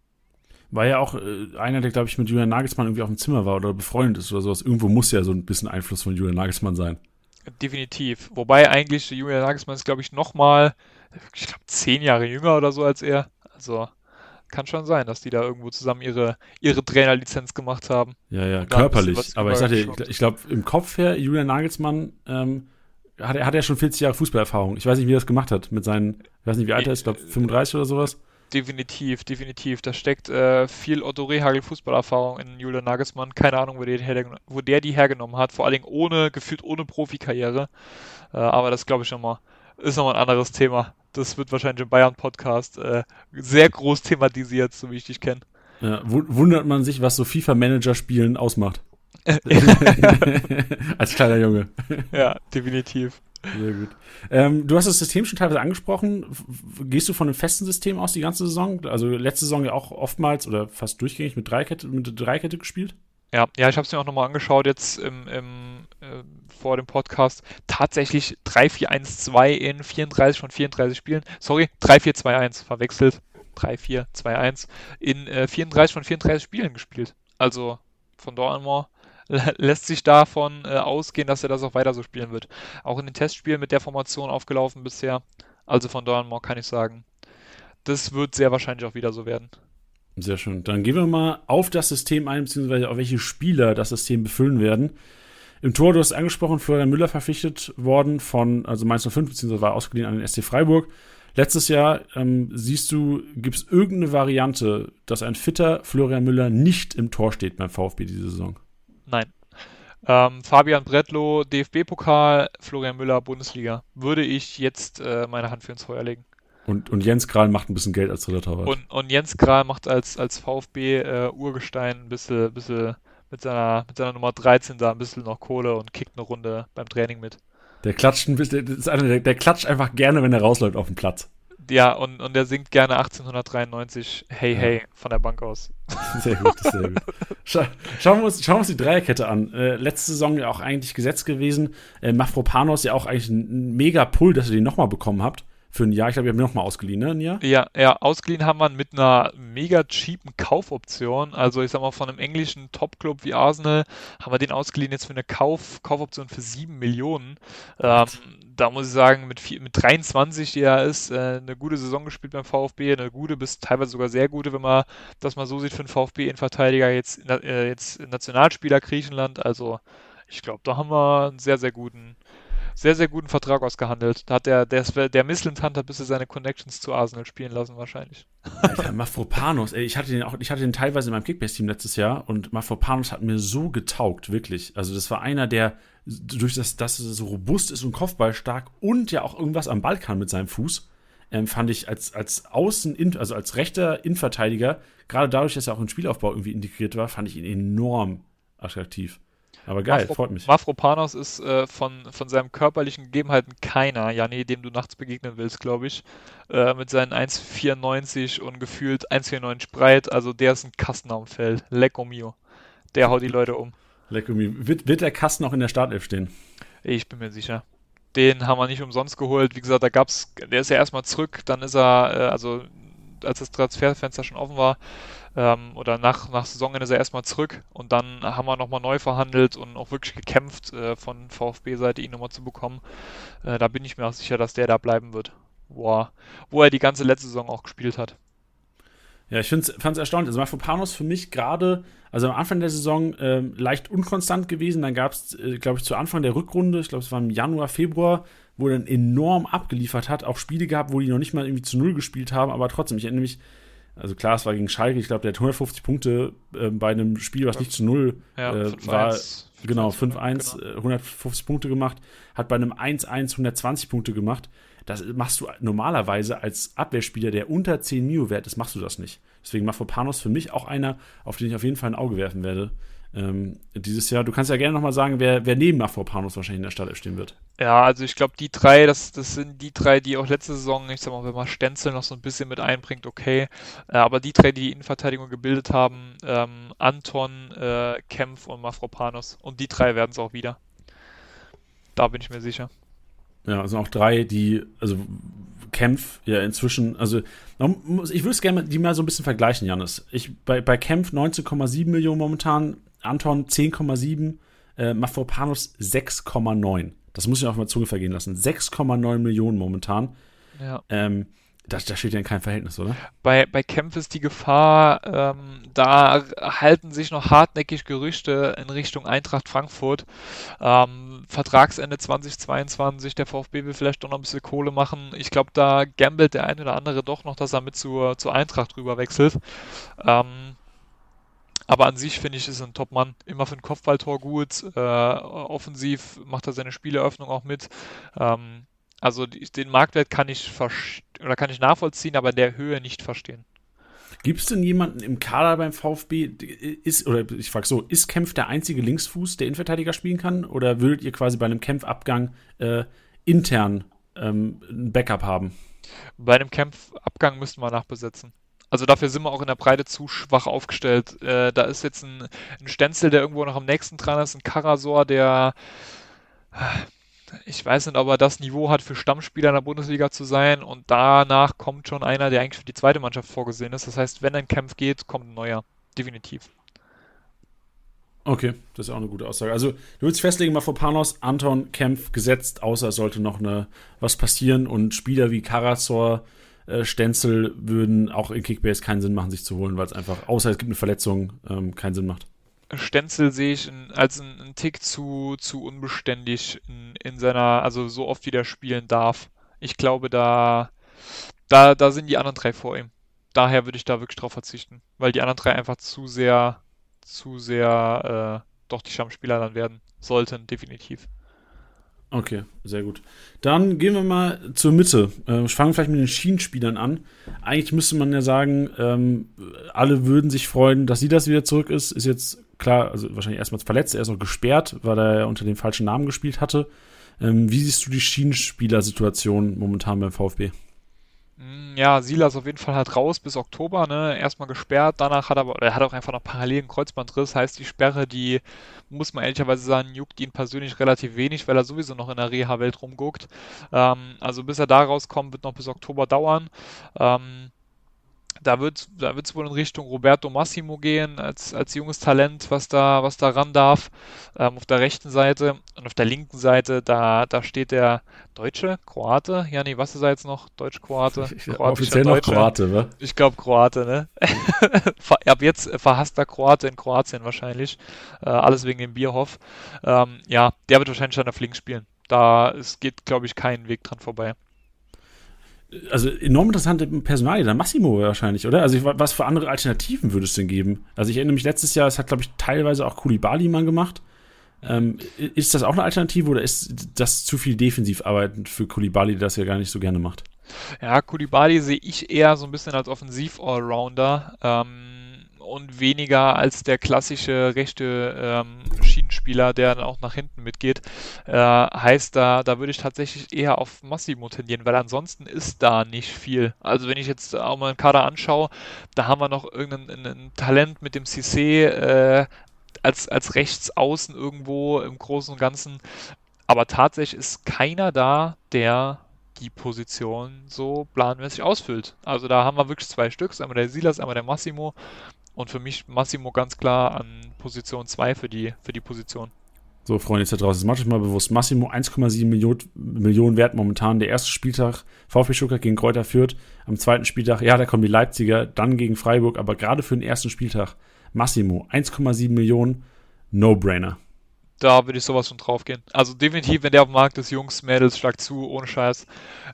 Speaker 1: War ja auch äh, einer, der, glaube ich, mit Julian Nagelsmann irgendwie auf dem Zimmer war oder befreundet ist oder sowas. Irgendwo muss ja so ein bisschen Einfluss von Julian Nagelsmann sein.
Speaker 2: Definitiv. Wobei eigentlich Julian Nagelsmann ist, glaube ich, nochmal, ich glaube, zehn Jahre jünger oder so als er. Also kann schon sein, dass die da irgendwo zusammen ihre, ihre Trainerlizenz gemacht haben.
Speaker 1: Ja, ja, körperlich. Aber ich sagte, ich, ich glaube, im Kopf her, Julian Nagelsmann ähm, hat, er, hat er schon 40 Jahre Fußballerfahrung. Ich weiß nicht, wie er das gemacht hat mit seinen, ich weiß nicht, wie alt er ist, ich glaube 35 oder sowas.
Speaker 2: Definitiv, definitiv. Da steckt äh, viel Otto Rehagel Fußballerfahrung in Julian Nagelsmann. Keine Ahnung, wo der, die wo der die hergenommen hat. Vor allen Dingen ohne, gefühlt ohne Profikarriere. Äh, aber das glaube ich nochmal, ist nochmal ein anderes Thema. Das wird wahrscheinlich im Bayern-Podcast äh, sehr groß thematisiert, so wie ich dich kenne.
Speaker 1: Ja, wundert man sich, was so FIFA-Manager-Spielen ausmacht. Als kleiner Junge.
Speaker 2: Ja, definitiv.
Speaker 1: Sehr gut. Ähm, du hast das System schon teilweise angesprochen. Gehst du von einem festen System aus die ganze Saison? Also letzte Saison ja auch oftmals oder fast durchgängig mit Dreikette, mit Dreikette gespielt?
Speaker 2: Ja, ja, ich habe es mir auch nochmal angeschaut jetzt im, im äh, vor dem Podcast. Tatsächlich 3-4-1-2 in 34 von 34 Spielen. Sorry, 3-4-2-1 verwechselt. 3-4-2-1 in äh, 34 von 34 Spielen gespielt. Also von dort an mal lässt sich davon äh, ausgehen, dass er das auch weiter so spielen wird. Auch in den Testspielen mit der Formation aufgelaufen bisher. Also von Dornmore kann ich sagen, das wird sehr wahrscheinlich auch wieder so werden.
Speaker 1: Sehr schön. Dann gehen wir mal auf das System ein, beziehungsweise auf welche Spieler das System befüllen werden. Im Tor, du hast angesprochen, Florian Müller verpflichtet worden von, also Mainz 05, beziehungsweise war ausgeliehen an den SC Freiburg. Letztes Jahr, ähm, siehst du, gibt es irgendeine Variante, dass ein fitter Florian Müller nicht im Tor steht beim VfB diese Saison?
Speaker 2: Nein. Ähm, Fabian Bretlow, DFB-Pokal, Florian Müller, Bundesliga. Würde ich jetzt äh, meine Hand für ins Feuer legen.
Speaker 1: Und, und Jens Kral macht ein bisschen Geld als dritter Torwart.
Speaker 2: Und, und Jens Kral macht als, als VfB-Urgestein äh, ein bisschen, bisschen mit, seiner, mit seiner Nummer 13 da ein bisschen noch Kohle und kickt eine Runde beim Training mit.
Speaker 1: Der klatscht ein bisschen, der, der klatscht einfach gerne, wenn er rausläuft auf dem Platz.
Speaker 2: Ja, und, und der singt gerne 1893 Hey ja. Hey von der Bank aus.
Speaker 1: Sehr gut, sehr gut. Schau, schauen, wir uns, schauen wir uns die Dreierkette an. Äh, letzte Saison ja auch eigentlich gesetzt gewesen. Äh, Mafropanos ja auch eigentlich ein, ein mega Pull, dass ihr den nochmal bekommen habt für ein Jahr. Ich glaube, ihr habt ihn nochmal ausgeliehen, ne? Ein Jahr?
Speaker 2: Ja, ja, ausgeliehen haben wir mit einer mega cheapen Kaufoption. Also ich sag mal, von einem englischen Top-Club wie Arsenal haben wir den ausgeliehen jetzt für eine Kauf, Kaufoption für 7 Millionen. Ähm, da muss ich sagen, mit, vier, mit 23, die er ist, äh, eine gute Saison gespielt beim VfB, eine gute bis teilweise sogar sehr gute, wenn man das mal so sieht für einen VfB-Innenverteidiger, jetzt, äh, jetzt Nationalspieler Griechenland. Also ich glaube, da haben wir einen sehr, sehr guten sehr, sehr guten Vertrag ausgehandelt. Da hat der, der, der Misslintant hat bisher seine Connections zu Arsenal spielen lassen, wahrscheinlich.
Speaker 1: Alter, Mafropanos, ey, ich hatte den auch, ich hatte den teilweise in meinem Kickbase-Team letztes Jahr und Mafropanos hat mir so getaugt, wirklich. Also, das war einer, der durch das, dass er so robust ist und kopfballstark und ja auch irgendwas am Ball kann mit seinem Fuß, ähm, fand ich als, als Außen, also als rechter Innenverteidiger, gerade dadurch, dass er auch im Spielaufbau irgendwie integriert war, fand ich ihn enorm attraktiv. Aber geil, Mafro, freut mich.
Speaker 2: Mafropanos ist äh, von, von seinen körperlichen Gegebenheiten keiner, Janni, dem du nachts begegnen willst, glaube ich. Äh, mit seinen 1,94 und gefühlt 1,94 breit. Also der ist ein Kasten am Feld. Lecco mio. Der haut die Leute um.
Speaker 1: Lecco mio. Wird, wird der Kasten auch in der Startelf stehen?
Speaker 2: Ich bin mir sicher. Den haben wir nicht umsonst geholt. Wie gesagt, da gab's, der ist ja erstmal zurück, dann ist er, äh, also als das Transferfenster schon offen war, ähm, oder nach, nach Saisonende ist er erstmal zurück und dann haben wir nochmal neu verhandelt und auch wirklich gekämpft, äh, von VfB-Seite ihn nochmal zu bekommen. Äh, da bin ich mir auch sicher, dass der da bleiben wird, wo er, wo er die ganze letzte Saison auch gespielt hat.
Speaker 1: Ja, ich fand es erstaunlich. Also Mafropanos für mich gerade, also am Anfang der Saison ähm, leicht unkonstant gewesen. Dann gab es, äh, glaube ich, zu Anfang der Rückrunde, ich glaube, es war im Januar, Februar, wo er dann enorm abgeliefert hat. Auch Spiele gehabt, wo die noch nicht mal irgendwie zu Null gespielt haben, aber trotzdem, ich erinnere mich, also klar, es war gegen Schalke, ich glaube, der hat 150 Punkte äh, bei einem Spiel, was nicht zu Null ja, äh, war. Genau, 5-1, genau. 150 Punkte gemacht, hat bei einem 1-1 120 Punkte gemacht. Das machst du normalerweise als Abwehrspieler, der unter 10 Mio wert ist, machst du das nicht. Deswegen Mafropanos für mich auch einer, auf den ich auf jeden Fall ein Auge werfen werde. Ähm, dieses Jahr. Du kannst ja gerne nochmal sagen, wer, wer neben Mafropanos wahrscheinlich in der Startelf stehen wird.
Speaker 2: Ja, also ich glaube, die drei, das, das sind die drei, die auch letzte Saison, ich sag mal, wenn man Stenzel noch so ein bisschen mit einbringt, okay. Äh, aber die drei, die die Innenverteidigung gebildet haben, ähm, Anton, äh, Kempf und Mafropanos. Und die drei werden es auch wieder. Da bin ich mir sicher.
Speaker 1: Ja, es sind auch drei, die, also Kempf ja inzwischen, also ich würde es gerne die mal so ein bisschen vergleichen, Janis. Ich, bei, bei Kempf 19,7 Millionen momentan, Anton 10,7, äh, Mafropanos 6,9. Das muss ich auf meine Zunge vergehen lassen. 6,9 Millionen momentan. Ja. Ähm, das, das steht ja in keinem Verhältnis, oder?
Speaker 2: Bei, bei Kempf ist die Gefahr, ähm, da halten sich noch hartnäckig Gerüchte in Richtung Eintracht Frankfurt. Ähm, Vertragsende 2022, der VfB will vielleicht doch noch ein bisschen Kohle machen. Ich glaube, da gambelt der eine oder andere doch noch, dass er mit zur, zur Eintracht rüber wechselt. Ähm, aber an sich finde ich, ist ein Top-Mann. Immer für ein Kopfballtor gut. Äh, offensiv macht er seine Spieleröffnung auch mit. Ähm, also den Marktwert kann ich oder kann ich nachvollziehen, aber in der Höhe nicht verstehen.
Speaker 1: Gibt es denn jemanden im Kader beim VfB, ist, oder ich frage so, ist Kempf der einzige Linksfuß, der Innenverteidiger spielen kann? Oder würdet ihr quasi bei einem Kämpfabgang äh, intern ähm, ein Backup haben?
Speaker 2: Bei einem Kämpfabgang müssten wir nachbesetzen. Also dafür sind wir auch in der Breite zu schwach aufgestellt. Äh, da ist jetzt ein, ein Stenzel, der irgendwo noch am nächsten dran ist, ein Karasor, der ich weiß nicht, ob er das Niveau hat, für Stammspieler in der Bundesliga zu sein. Und danach kommt schon einer, der eigentlich für die zweite Mannschaft vorgesehen ist. Das heißt, wenn ein Kampf geht, kommt ein neuer. Definitiv.
Speaker 1: Okay, das ist auch eine gute Aussage. Also, du willst festlegen, mal vor Panos, Anton, Kempf gesetzt, außer es sollte noch eine, was passieren und Spieler wie Karasor, äh, Stenzel würden auch in Kickbase keinen Sinn machen, sich zu holen, weil es einfach, außer es gibt eine Verletzung, ähm, keinen Sinn macht.
Speaker 2: Stenzel sehe ich in, als einen Tick zu, zu unbeständig in, in seiner, also so oft wie der spielen darf. Ich glaube, da, da, da sind die anderen drei vor ihm. Daher würde ich da wirklich drauf verzichten, weil die anderen drei einfach zu sehr, zu sehr äh, doch die Stammspieler dann werden sollten, definitiv.
Speaker 1: Okay, sehr gut. Dann gehen wir mal zur Mitte. Äh, fangen vielleicht mit den Schienenspielern an. Eigentlich müsste man ja sagen, ähm, alle würden sich freuen, dass sie das wieder zurück ist. Ist jetzt klar, also wahrscheinlich erstmals verletzt, er noch gesperrt, weil er unter dem falschen Namen gespielt hatte. Ähm, wie siehst du die Schienenspielersituation momentan beim VfB?
Speaker 2: Mm, ja, Silas auf jeden Fall halt raus bis Oktober, ne? Erstmal gesperrt, danach hat er er hat auch einfach noch parallel einen Kreuzbandriss, heißt die Sperre, die muss man ehrlicherweise sagen, juckt ihn persönlich relativ wenig, weil er sowieso noch in der Reha-Welt rumguckt. Ähm, also bis er da rauskommt, wird noch bis Oktober dauern. Ähm, da wird da es wohl in Richtung Roberto Massimo gehen, als, als junges Talent, was da, was da ran darf. Ähm, auf der rechten Seite und auf der linken Seite, da, da steht der Deutsche, Kroate. Ja, nee, was ist er jetzt noch? Deutsch-Kroate?
Speaker 1: Offiziell noch Kroate,
Speaker 2: ne? Ich glaube Kroate, ne? Ab jetzt verhasster Kroate in Kroatien wahrscheinlich. Äh, alles wegen dem Bierhoff. Ähm, ja, der wird wahrscheinlich dann auf links spielen. Da es geht, glaube ich, keinen Weg dran vorbei
Speaker 1: also enorm interessante Personalie, dann Massimo wahrscheinlich, oder? Also was für andere Alternativen würde es denn geben? Also ich erinnere mich letztes Jahr, es hat glaube ich teilweise auch Kulibali mal gemacht. Ähm, ist das auch eine Alternative oder ist das zu viel Defensivarbeit für Kulibali, der das ja gar nicht so gerne macht?
Speaker 2: Ja, Kulibali sehe ich eher so ein bisschen als Offensiv-Allrounder. Ähm und weniger als der klassische rechte ähm, Schienenspieler, der dann auch nach hinten mitgeht. Äh, heißt, da, da würde ich tatsächlich eher auf Massimo tendieren, weil ansonsten ist da nicht viel. Also wenn ich jetzt auch mal einen Kader anschaue, da haben wir noch irgendein Talent mit dem Cissé äh, als, als Rechtsaußen irgendwo im Großen und Ganzen. Aber tatsächlich ist keiner da, der die Position so planmäßig ausfüllt. Also da haben wir wirklich zwei Stück, einmal der Silas, einmal der Massimo. Und für mich Massimo ganz klar an Position 2 für die, für die Position.
Speaker 1: So, Freunde, jetzt da draußen, macht euch mal bewusst. Massimo 1,7 Millionen, Millionen wert momentan. Der erste Spieltag, VfB Stuttgart gegen Kräuter führt. Am zweiten Spieltag, ja, da kommen die Leipziger, dann gegen Freiburg, aber gerade für den ersten Spieltag, Massimo 1,7 Millionen, No-Brainer
Speaker 2: da würde ich sowas von drauf gehen. Also definitiv, wenn der auf dem Markt ist, Jungs, Mädels, schlag zu, ohne Scheiß.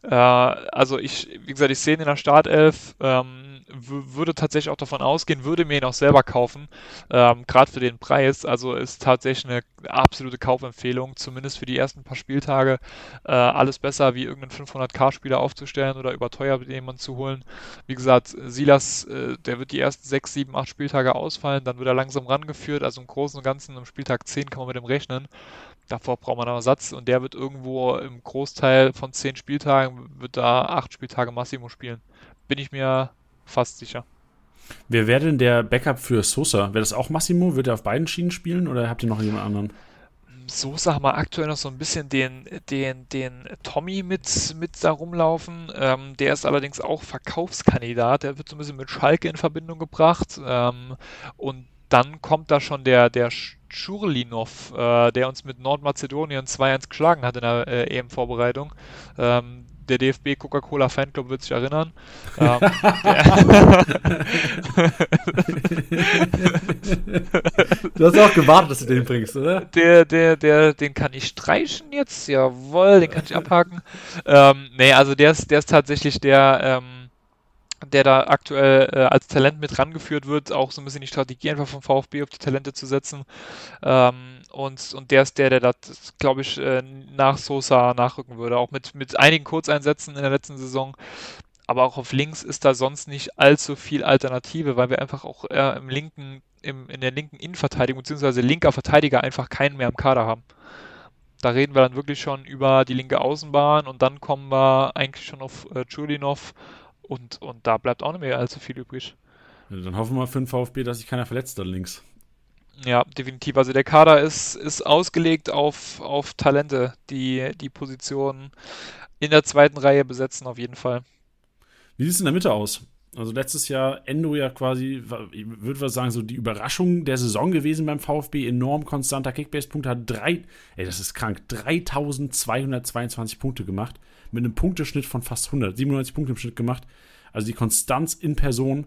Speaker 2: Äh, also ich, wie gesagt, ich sehe ihn in der Startelf. Ähm, würde tatsächlich auch davon ausgehen, würde mir ihn auch selber kaufen, ähm, gerade für den Preis. Also ist tatsächlich eine absolute Kaufempfehlung, zumindest für die ersten paar Spieltage. Äh, alles besser, wie irgendeinen 500k-Spieler aufzustellen oder überteuert jemanden zu holen. Wie gesagt, Silas, äh, der wird die ersten 6, 7, 8 Spieltage ausfallen, dann wird er langsam rangeführt. Also im Großen und Ganzen, im Spieltag 10 kann man mit dem rechnen. Davor braucht man einen Ersatz und der wird irgendwo im Großteil von 10 Spieltagen, wird da 8 Spieltage Massimo spielen. Bin ich mir fast sicher.
Speaker 1: Wer wäre denn der Backup für Sosa? Wäre das auch Massimo? Wird er auf beiden Schienen spielen oder habt ihr noch jemand anderen?
Speaker 2: Sosa haben wir aktuell noch so ein bisschen den, den, den Tommy mit, mit da rumlaufen. Ähm, der ist allerdings auch Verkaufskandidat. Der wird so ein bisschen mit Schalke in Verbindung gebracht. Ähm, und dann kommt da schon der, der Schurlinov, äh, der uns mit Nordmazedonien 2-1 geschlagen hat in der äh, EM-Vorbereitung. Ähm, der DFB Coca-Cola Fanclub wird sich erinnern. ähm,
Speaker 1: du hast auch gewartet, dass du den bringst, oder?
Speaker 2: Der, der, der, den kann ich streichen jetzt, jawohl, den kann ich abhaken. Ähm, nee, also der ist, der ist tatsächlich der, ähm, der da aktuell äh, als Talent mit rangeführt wird, auch so ein bisschen die Strategie einfach vom VfB auf die Talente zu setzen. Ähm, und, und der ist der, der das, glaube ich, äh, nach Sosa nachrücken würde. Auch mit, mit einigen Kurzeinsätzen in der letzten Saison. Aber auch auf links ist da sonst nicht allzu viel Alternative, weil wir einfach auch äh, im linken, im, in der linken Innenverteidigung bzw. linker Verteidiger einfach keinen mehr im Kader haben. Da reden wir dann wirklich schon über die linke Außenbahn und dann kommen wir eigentlich schon auf äh, und, und da bleibt auch nicht mehr allzu viel übrig.
Speaker 1: Ja, dann hoffen wir für den VfB, dass sich keiner verletzt da links.
Speaker 2: Ja, definitiv. Also der Kader ist, ist ausgelegt auf, auf Talente, die die Position in der zweiten Reihe besetzen, auf jeden Fall.
Speaker 1: Wie sieht es in der Mitte aus? Also letztes Jahr Endo ja quasi, ich würde sagen, so die Überraschung der Saison gewesen beim VfB. Enorm konstanter Kickbase-Punkt, hat drei, ey, das ist krank, 3222 Punkte gemacht mit einem Punkteschnitt von fast 100, 97 Punkte im Schnitt gemacht. Also die Konstanz in Person.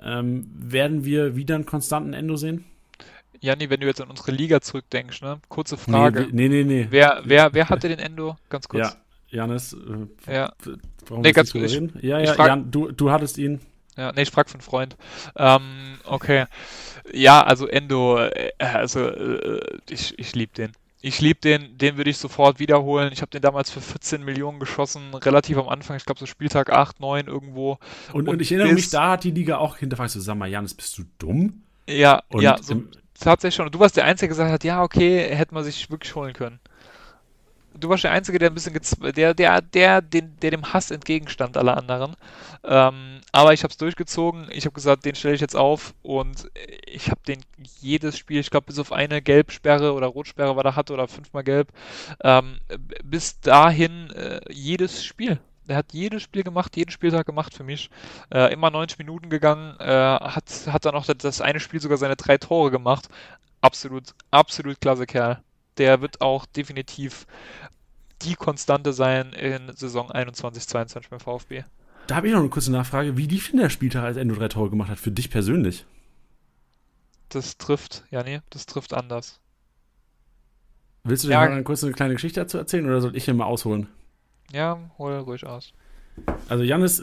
Speaker 1: Ähm, werden wir wieder einen konstanten Endo sehen?
Speaker 2: Janni, wenn du jetzt an unsere Liga zurückdenkst, ne? Kurze Frage.
Speaker 1: Nee, nee, nee.
Speaker 2: Wer, wer, wer hatte den Endo? Ganz kurz.
Speaker 1: Ja, Janis.
Speaker 2: Äh, ja. Warum nee, ganz kurz.
Speaker 1: Ja, ja, Jan, du, du hattest ihn.
Speaker 2: Ja, nee, ich frag von Freund. Ähm, okay. Ja, also Endo, äh, also äh, ich, ich liebe den. Ich liebe den, den würde ich sofort wiederholen. Ich habe den damals für 14 Millionen geschossen, relativ am Anfang, ich glaube so Spieltag 8, 9 irgendwo.
Speaker 1: Und, und, und ich erinnere mich, da hat die Liga auch hinterfragt, so, sag mal, Janis, bist du dumm?
Speaker 2: Ja, und ja, so, tatsächlich schon. Du warst der Einzige, der gesagt hat, ja, okay, hätte man sich wirklich holen können du warst der Einzige, der ein bisschen der, der, der, den, der dem Hass entgegenstand aller anderen. Ähm, aber ich habe es durchgezogen. Ich habe gesagt, den stelle ich jetzt auf und ich habe den jedes Spiel, ich glaube bis auf eine Gelbsperre oder Rotsperre war da hatte oder fünfmal Gelb, ähm, bis dahin äh, jedes Spiel. Er hat jedes Spiel gemacht, jeden Spieltag gemacht für mich. Äh, immer 90 Minuten gegangen, äh, hat, hat dann auch das eine Spiel sogar seine drei Tore gemacht. Absolut, absolut klasse Kerl der wird auch definitiv die Konstante sein in Saison 21-22 beim VfB.
Speaker 1: Da habe ich noch eine kurze Nachfrage. Wie lief denn der Spieltag, als Endo drei Tore gemacht hat, für dich persönlich?
Speaker 2: Das trifft, ja, nee, das trifft anders.
Speaker 1: Willst du dir ja, mal eine kurze kleine Geschichte dazu erzählen oder soll ich hier mal ausholen?
Speaker 2: Ja, hol ruhig aus.
Speaker 1: Also Janis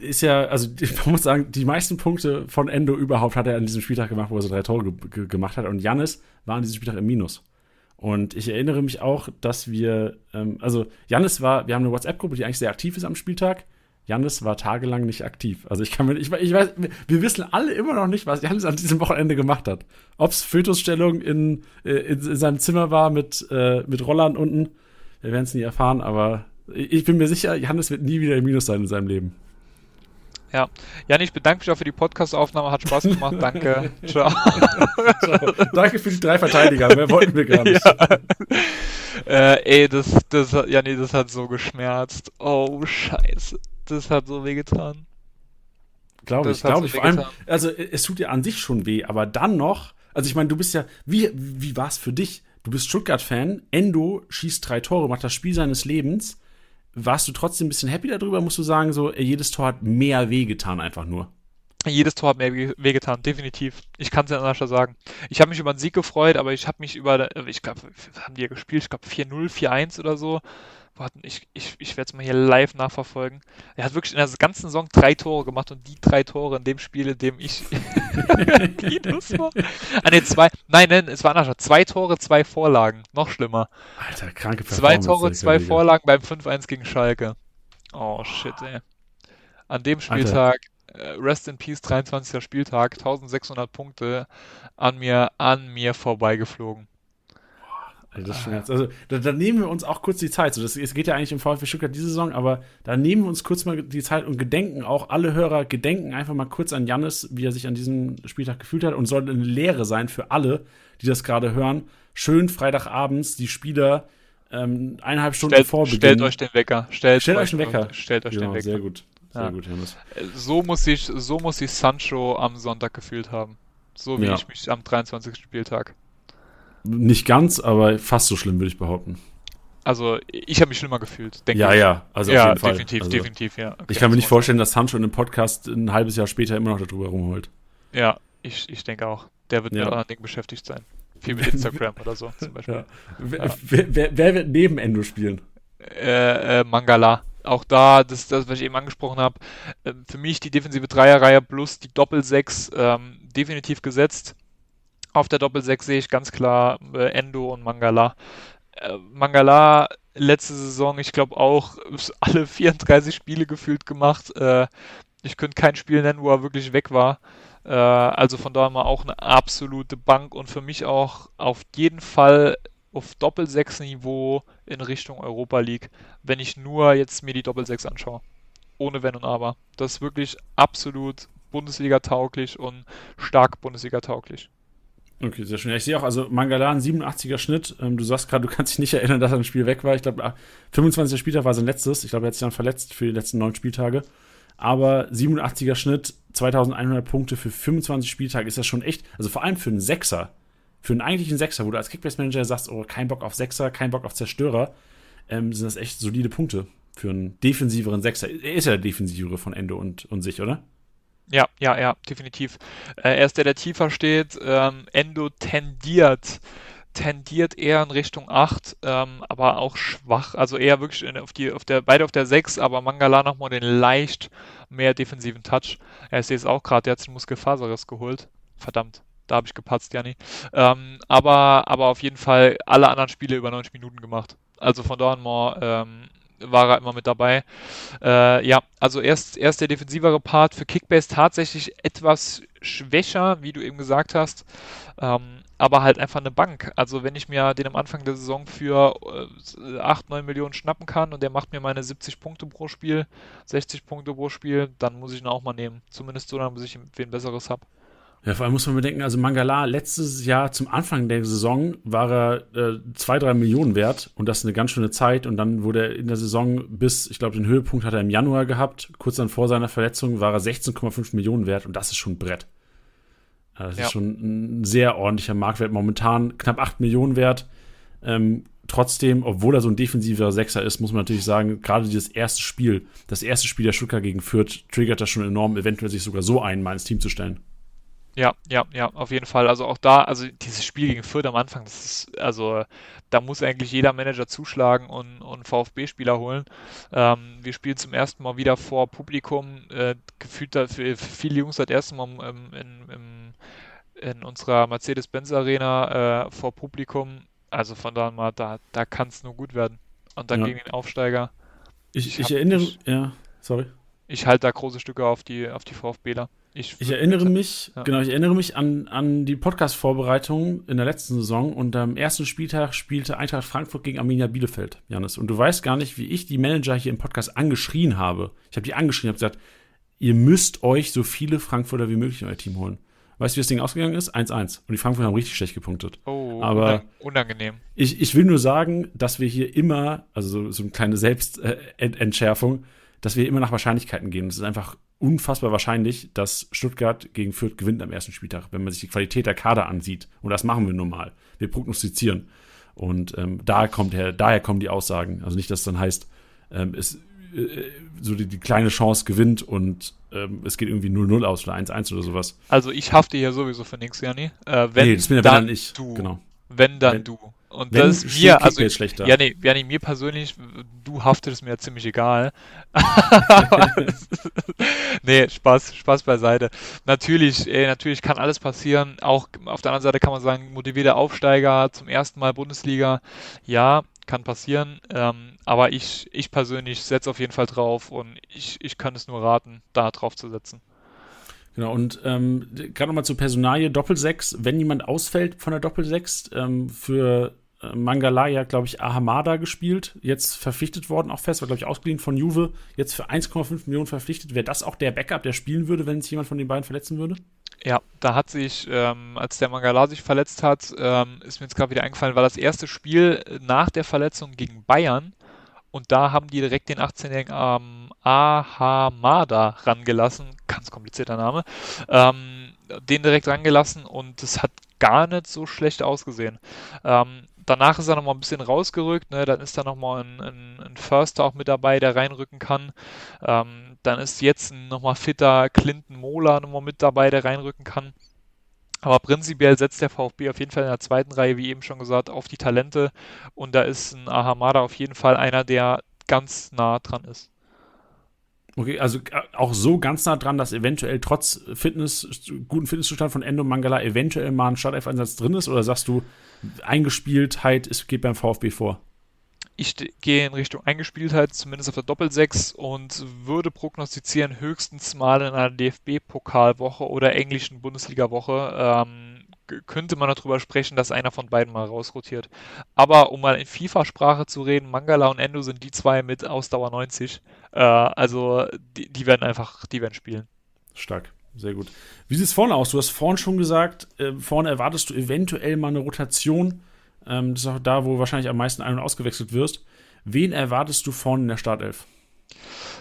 Speaker 1: ist ja, also man muss sagen, die meisten Punkte von Endo überhaupt hat er an diesem Spieltag gemacht, wo er so drei Tore ge gemacht hat. Und Janis war an diesem Spieltag im Minus. Und ich erinnere mich auch, dass wir, ähm, also Jannis war, wir haben eine WhatsApp-Gruppe, die eigentlich sehr aktiv ist am Spieltag. Jannis war tagelang nicht aktiv. Also ich kann mir, ich, ich weiß, wir wissen alle immer noch nicht, was Jannis an diesem Wochenende gemacht hat. Ob es Fötusstellung in, äh, in, in, seinem Zimmer war mit, äh, mit Rollern unten, wir werden es nie erfahren, aber ich bin mir sicher, Jannis wird nie wieder im Minus sein in seinem Leben.
Speaker 2: Ja. Jan, ich bedanke mich auch für die Podcast-Aufnahme. Hat Spaß gemacht. Danke. Ciao.
Speaker 1: Ciao. Danke für die drei Verteidiger. Mehr wollten wir gar nicht. Ja.
Speaker 2: Äh, ey, das, das, ja, nee, das hat so geschmerzt. Oh, scheiße. Das hat so wehgetan.
Speaker 1: Glaube ich, glaube so ich. Vor allem, also es tut ja an sich schon weh, aber dann noch, also ich meine, du bist ja, wie, wie war es für dich? du bist Stuttgart-Fan, Endo schießt drei Tore, macht das Spiel seines Lebens. Warst du trotzdem ein bisschen happy darüber, musst du sagen, so, jedes Tor hat mehr wehgetan, einfach nur.
Speaker 2: Jedes Tor hat mehr wehgetan, definitiv. Ich kann es ja anders sagen. Ich habe mich über den Sieg gefreut, aber ich habe mich über, ich glaube, haben die ja gespielt, ich glaube 4-0, 4-1 oder so. Warten, ich, ich, ich werde es mal hier live nachverfolgen. Er hat wirklich in der ganzen Saison drei Tore gemacht und die drei Tore in dem Spiel, in dem ich Minus war. Ah ne, zwei. Nein, nein, es war anders. Zwei Tore, zwei Vorlagen. Noch schlimmer.
Speaker 1: Alter, kranke
Speaker 2: Zwei Tore, zwei Vorlagen beim 5-1 gegen Schalke. Oh shit, ey. An dem Spieltag, Alter. Äh, Rest in Peace, 23. Spieltag, 1600 Punkte an mir, an mir vorbeigeflogen.
Speaker 1: Also das Schmerz. Also da, da, nehmen wir uns auch kurz die Zeit. So, das, es geht ja eigentlich im VfB Stuttgart diese Saison, aber da nehmen wir uns kurz mal die Zeit und gedenken auch alle Hörer gedenken einfach mal kurz an Jannis, wie er sich an diesem Spieltag gefühlt hat und soll eine Lehre sein für alle, die das gerade hören. Schön Freitagabends die Spieler ähm, eineinhalb Stunden
Speaker 2: stellt,
Speaker 1: vor
Speaker 2: Beginn. Stellt euch den Wecker.
Speaker 1: Stellt, stellt euch den Wecker.
Speaker 2: Stellt euch genau, den Wecker.
Speaker 1: Sehr gut. Sehr
Speaker 2: ja.
Speaker 1: gut, Jannis.
Speaker 2: So muss sich so muss sich Sancho am Sonntag gefühlt haben. So wie ja. ich mich am 23. Spieltag.
Speaker 1: Nicht ganz, aber fast so schlimm, würde ich behaupten.
Speaker 2: Also, ich habe mich schlimmer gefühlt,
Speaker 1: denke ja, ich. Ja, ja, also
Speaker 2: ja,
Speaker 1: auf jeden Fall.
Speaker 2: definitiv,
Speaker 1: also,
Speaker 2: definitiv, ja.
Speaker 1: Okay, ich kann mir nicht vorstellen, dass Sancho in einem Podcast ein halbes Jahr später immer noch darüber rumholt.
Speaker 2: Ja, ich, ich denke auch. Der wird ja. mit anderen Dingen beschäftigt sein. Viel mit Instagram oder so zum Beispiel. Ja.
Speaker 1: Wer, wer, wer, wird neben Endo spielen?
Speaker 2: Äh, äh, Mangala. Auch da, das das, was ich eben angesprochen habe. Äh, für mich die defensive Dreierreihe plus die Doppel-6 ähm, definitiv gesetzt. Auf der Doppel-6 sehe ich ganz klar äh, Endo und Mangala. Äh, Mangala letzte Saison, ich glaube auch alle 34 Spiele gefühlt gemacht. Äh, ich könnte kein Spiel nennen, wo er wirklich weg war. Äh, also von daher mal auch eine absolute Bank und für mich auch auf jeden Fall auf Doppel-6-Niveau in Richtung Europa League, wenn ich nur jetzt mir die Doppel-6 anschaue. Ohne Wenn und Aber. Das ist wirklich absolut Bundesliga-tauglich und stark Bundesliga-tauglich.
Speaker 1: Okay, sehr schön. Ja, ich sehe auch, also Mangalan, 87er Schnitt. Ähm, du sagst gerade, du kannst dich nicht erinnern, dass er ein Spiel weg war. Ich glaube, 25. Ah, Spieltag war sein letztes. Ich glaube, er hat sich dann verletzt für die letzten neun Spieltage. Aber 87er Schnitt, 2100 Punkte für 25 Spieltage ist das schon echt, also vor allem für einen Sechser, für einen eigentlichen Sechser, wo du als Kickbase-Manager sagst, oh, kein Bock auf Sechser, kein Bock auf Zerstörer, ähm, sind das echt solide Punkte für einen defensiveren Sechser. Er ist ja der defensivere von Endo und, und sich, oder?
Speaker 2: Ja, ja, ja, definitiv. Äh, er ist der, der tiefer steht. Ähm, Endo tendiert, tendiert eher in Richtung 8, ähm, aber auch schwach. Also eher wirklich in, auf die, auf der, beide auf der 6, aber Mangala nochmal den leicht mehr defensiven Touch. Er ist jetzt auch gerade, der hat sich Muskelfaserriss geholt. Verdammt. Da habe ich gepatzt, Janni. Ähm, aber, aber auf jeden Fall alle anderen Spiele über 90 Minuten gemacht. Also von mal ähm, war er immer mit dabei. Äh, ja, also erst, erst der defensivere Part für Kickbase tatsächlich etwas schwächer, wie du eben gesagt hast. Ähm, aber halt einfach eine Bank. Also wenn ich mir den am Anfang der Saison für äh, 8, 9 Millionen schnappen kann und der macht mir meine 70 Punkte pro Spiel, 60 Punkte pro Spiel, dann muss ich ihn auch mal nehmen. Zumindest so, dann muss ich wen Besseres habe.
Speaker 1: Ja, vor allem muss man bedenken, also Mangala letztes Jahr zum Anfang der Saison war er äh, zwei, drei Millionen wert und das ist eine ganz schöne Zeit und dann wurde er in der Saison bis, ich glaube, den Höhepunkt hat er im Januar gehabt, kurz dann vor seiner Verletzung war er 16,5 Millionen wert und das ist schon ein Brett. Das ja. ist schon ein sehr ordentlicher Marktwert, momentan knapp 8 Millionen wert. Ähm, trotzdem, obwohl er so ein defensiver Sechser ist, muss man natürlich sagen, gerade dieses erste Spiel, das erste Spiel der Stuttgart gegen Fürth, triggert das schon enorm, eventuell sich sogar so einen mal ins Team zu stellen.
Speaker 2: Ja, ja, ja, auf jeden Fall. Also auch da, also dieses Spiel gegen Fürth am Anfang, das ist, also da muss eigentlich jeder Manager zuschlagen und, und VfB-Spieler holen. Ähm, wir spielen zum ersten Mal wieder vor Publikum, äh, gefühlt da für viele Jungs das erste Mal im, in, im, in unserer Mercedes-Benz Arena äh, vor Publikum. Also von da mal, da, da kann es nur gut werden. Und dann ja. gegen den Aufsteiger.
Speaker 1: Ich, ich, ich erinnere, ich, ja, sorry.
Speaker 2: Ich halte da große Stücke auf die, auf die VfBler.
Speaker 1: Ich, ich erinnere mich, ja. genau, ich erinnere mich an, an die Podcast-Vorbereitung in der letzten Saison und am ersten Spieltag spielte Eintracht Frankfurt gegen Arminia Bielefeld, Janis. Und du weißt gar nicht, wie ich die Manager hier im Podcast angeschrien habe. Ich habe die angeschrien, habe gesagt, ihr müsst euch so viele Frankfurter wie möglich in euer Team holen. Weißt du, wie das Ding ausgegangen ist? 1-1. Und die Frankfurter haben richtig schlecht gepunktet.
Speaker 2: Oh, aber unangenehm.
Speaker 1: Ich, ich will nur sagen, dass wir hier immer, also so, so eine kleine Selbstentschärfung, dass wir immer nach Wahrscheinlichkeiten gehen. Es ist einfach unfassbar wahrscheinlich, dass Stuttgart gegen Fürth gewinnt am ersten Spieltag, wenn man sich die Qualität der Kader ansieht. Und das machen wir nun mal. Wir prognostizieren. Und ähm, da kommt her, daher kommen die Aussagen. Also nicht, dass es dann heißt, ähm, es äh, so die, die, kleine Chance gewinnt und ähm, es geht irgendwie 0-0 aus oder 1-1 oder sowas.
Speaker 2: Also ich hafte hier sowieso für nichts, Jani. Äh, wenn nee, das bin ja dann, dann ich. Du. Genau. Wenn dann wenn, du. Und Wenn das ist mir, also, schlechter. ja, nee, ja, nee, mir persönlich, du haftest mir ziemlich egal. nee, Spaß, Spaß beiseite. Natürlich, ey, natürlich kann alles passieren. Auch auf der anderen Seite kann man sagen, motivierter Aufsteiger zum ersten Mal Bundesliga. Ja, kann passieren. Ähm, aber ich, ich persönlich setze auf jeden Fall drauf und ich, ich kann es nur raten, da drauf zu setzen.
Speaker 1: Genau, und ähm, gerade nochmal zur Personalie Doppelsechs. Wenn jemand ausfällt von der Doppelsechs, ähm, für äh, Mangalaya, glaube ich, Ahamada gespielt, jetzt verpflichtet worden, auch fest, war, glaube ich, ausgeliehen von Juve, jetzt für 1,5 Millionen verpflichtet. Wäre das auch der Backup, der spielen würde, wenn sich jemand von den beiden verletzen würde?
Speaker 2: Ja, da hat sich, ähm, als der Mangala sich verletzt hat, ähm, ist mir jetzt gerade wieder eingefallen, war das erste Spiel nach der Verletzung gegen Bayern und da haben die direkt den 18-jährigen ähm, Ahamada rangelassen. Ganz komplizierter Name. Ähm, den direkt rangelassen und es hat gar nicht so schlecht ausgesehen. Ähm, danach ist er nochmal ein bisschen rausgerückt. Ne? Dann ist da nochmal ein, ein, ein Förster auch mit dabei, der reinrücken kann. Ähm, dann ist jetzt ein nochmal fitter Clinton Mola nochmal mit dabei, der reinrücken kann. Aber prinzipiell setzt der VfB auf jeden Fall in der zweiten Reihe, wie eben schon gesagt, auf die Talente. Und da ist ein Ahamada auf jeden Fall einer, der ganz nah dran ist.
Speaker 1: Okay, also äh, auch so ganz nah dran, dass eventuell trotz Fitness, guten Fitnesszustand von Endo Mangala eventuell mal ein Startelf-Einsatz drin ist? Oder sagst du, Eingespieltheit ist, geht beim VfB vor?
Speaker 2: Ich gehe in Richtung Eingespieltheit, zumindest auf der Doppelsechs und würde prognostizieren, höchstens mal in einer DFB-Pokalwoche oder englischen Bundesliga-Woche ähm, könnte man darüber sprechen, dass einer von beiden mal rausrotiert. Aber um mal in FIFA-Sprache zu reden, Mangala und Endo sind die zwei mit Ausdauer 90. Äh, also die, die, werden einfach, die werden spielen.
Speaker 1: Stark. Sehr gut. Wie sieht es vorne aus? Du hast vorhin schon gesagt, äh, vorne erwartest du eventuell mal eine Rotation ähm, das ist auch da, wo wahrscheinlich am meisten ein- und ausgewechselt wirst. Wen erwartest du vorne in der Startelf?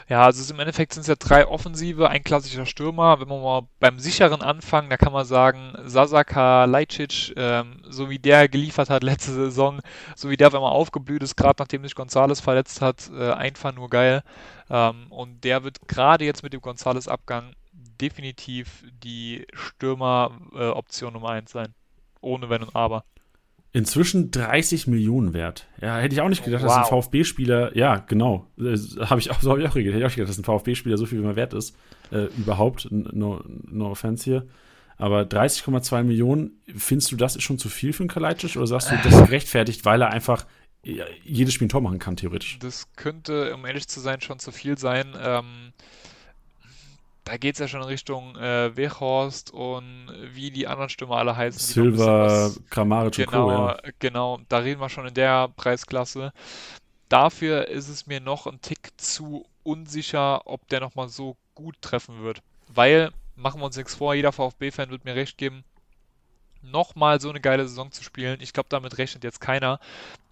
Speaker 2: Ja, also im Endeffekt sind es ja drei Offensive, ein klassischer Stürmer. Wenn wir mal beim sicheren anfangen, da kann man sagen, Sasaka, Lajcic, ähm, so wie der geliefert hat letzte Saison, so wie der auf einmal aufgeblüht ist, gerade nachdem sich Gonzales verletzt hat, äh, einfach nur geil. Ähm, und der wird gerade jetzt mit dem Gonzales-Abgang definitiv die Stürmer-Option äh, Nummer 1 sein. Ohne Wenn und Aber.
Speaker 1: Inzwischen 30 Millionen wert. Ja, hätte ich auch nicht gedacht, wow. dass ein VfB-Spieler, ja, genau, äh, habe ich auch, so habe ich auch geredet, hätte ich auch nicht gedacht, dass ein VfB-Spieler so viel wie man wert ist, äh, überhaupt, no, no offense hier. Aber 30,2 Millionen, findest du, das ist schon zu viel für einen Kalajdzic oder sagst du, das ist gerechtfertigt, weil er einfach jedes Spiel ein Tor machen kann, theoretisch?
Speaker 2: Das könnte, um ehrlich zu sein, schon zu viel sein. Ähm, da geht es ja schon in Richtung äh, Wechhorst und wie die anderen Stürmer alle heißen.
Speaker 1: Silva, Kramaric
Speaker 2: genau, Co, ja. Genau, da reden wir schon in der Preisklasse. Dafür ist es mir noch ein Tick zu unsicher, ob der nochmal so gut treffen wird. Weil, machen wir uns nichts vor, jeder VfB-Fan wird mir recht geben, nochmal so eine geile Saison zu spielen. Ich glaube, damit rechnet jetzt keiner.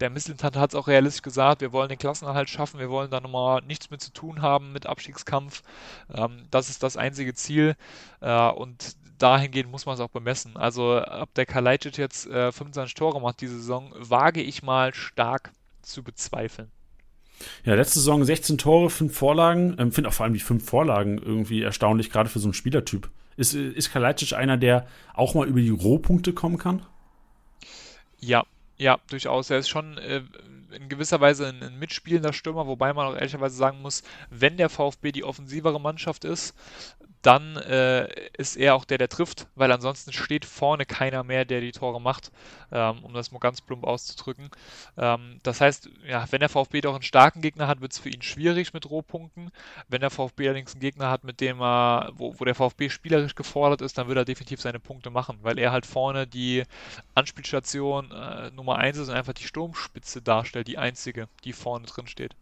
Speaker 2: Der Misslintat hat es auch realistisch gesagt, wir wollen den Klassenerhalt schaffen, wir wollen da nochmal nichts mit zu tun haben mit Abstiegskampf. Ähm, das ist das einzige Ziel äh, und dahingehend muss man es auch bemessen. Also ob der Kalajdzic jetzt äh, 25 Tore macht diese Saison, wage ich mal stark zu bezweifeln.
Speaker 1: Ja, letzte Saison 16 Tore, 5 Vorlagen. Ähm, Finde auch vor allem die 5 Vorlagen irgendwie erstaunlich, gerade für so einen Spielertyp. Ist, ist Kalajdzic einer, der auch mal über die Rohpunkte kommen kann?
Speaker 2: Ja, ja, durchaus. Er ist schon äh, in gewisser Weise ein, ein, mitspielender Stürmer, wobei man auch ehrlicherweise sagen muss, wenn der VfB die offensivere Mannschaft ist, dann äh, ist er auch der, der trifft, weil ansonsten steht vorne keiner mehr, der die Tore macht, ähm, um das mal ganz plump auszudrücken. Ähm, das heißt, ja, wenn der VfB doch einen starken Gegner hat, wird es für ihn schwierig mit Rohpunkten. Wenn der VfB allerdings einen Gegner hat, mit dem er, wo, wo der VfB spielerisch gefordert ist, dann wird er definitiv seine Punkte machen, weil er halt vorne die Anspielstation äh, Nummer 1 ist und einfach die Sturmspitze darstellt, die einzige, die vorne drin steht.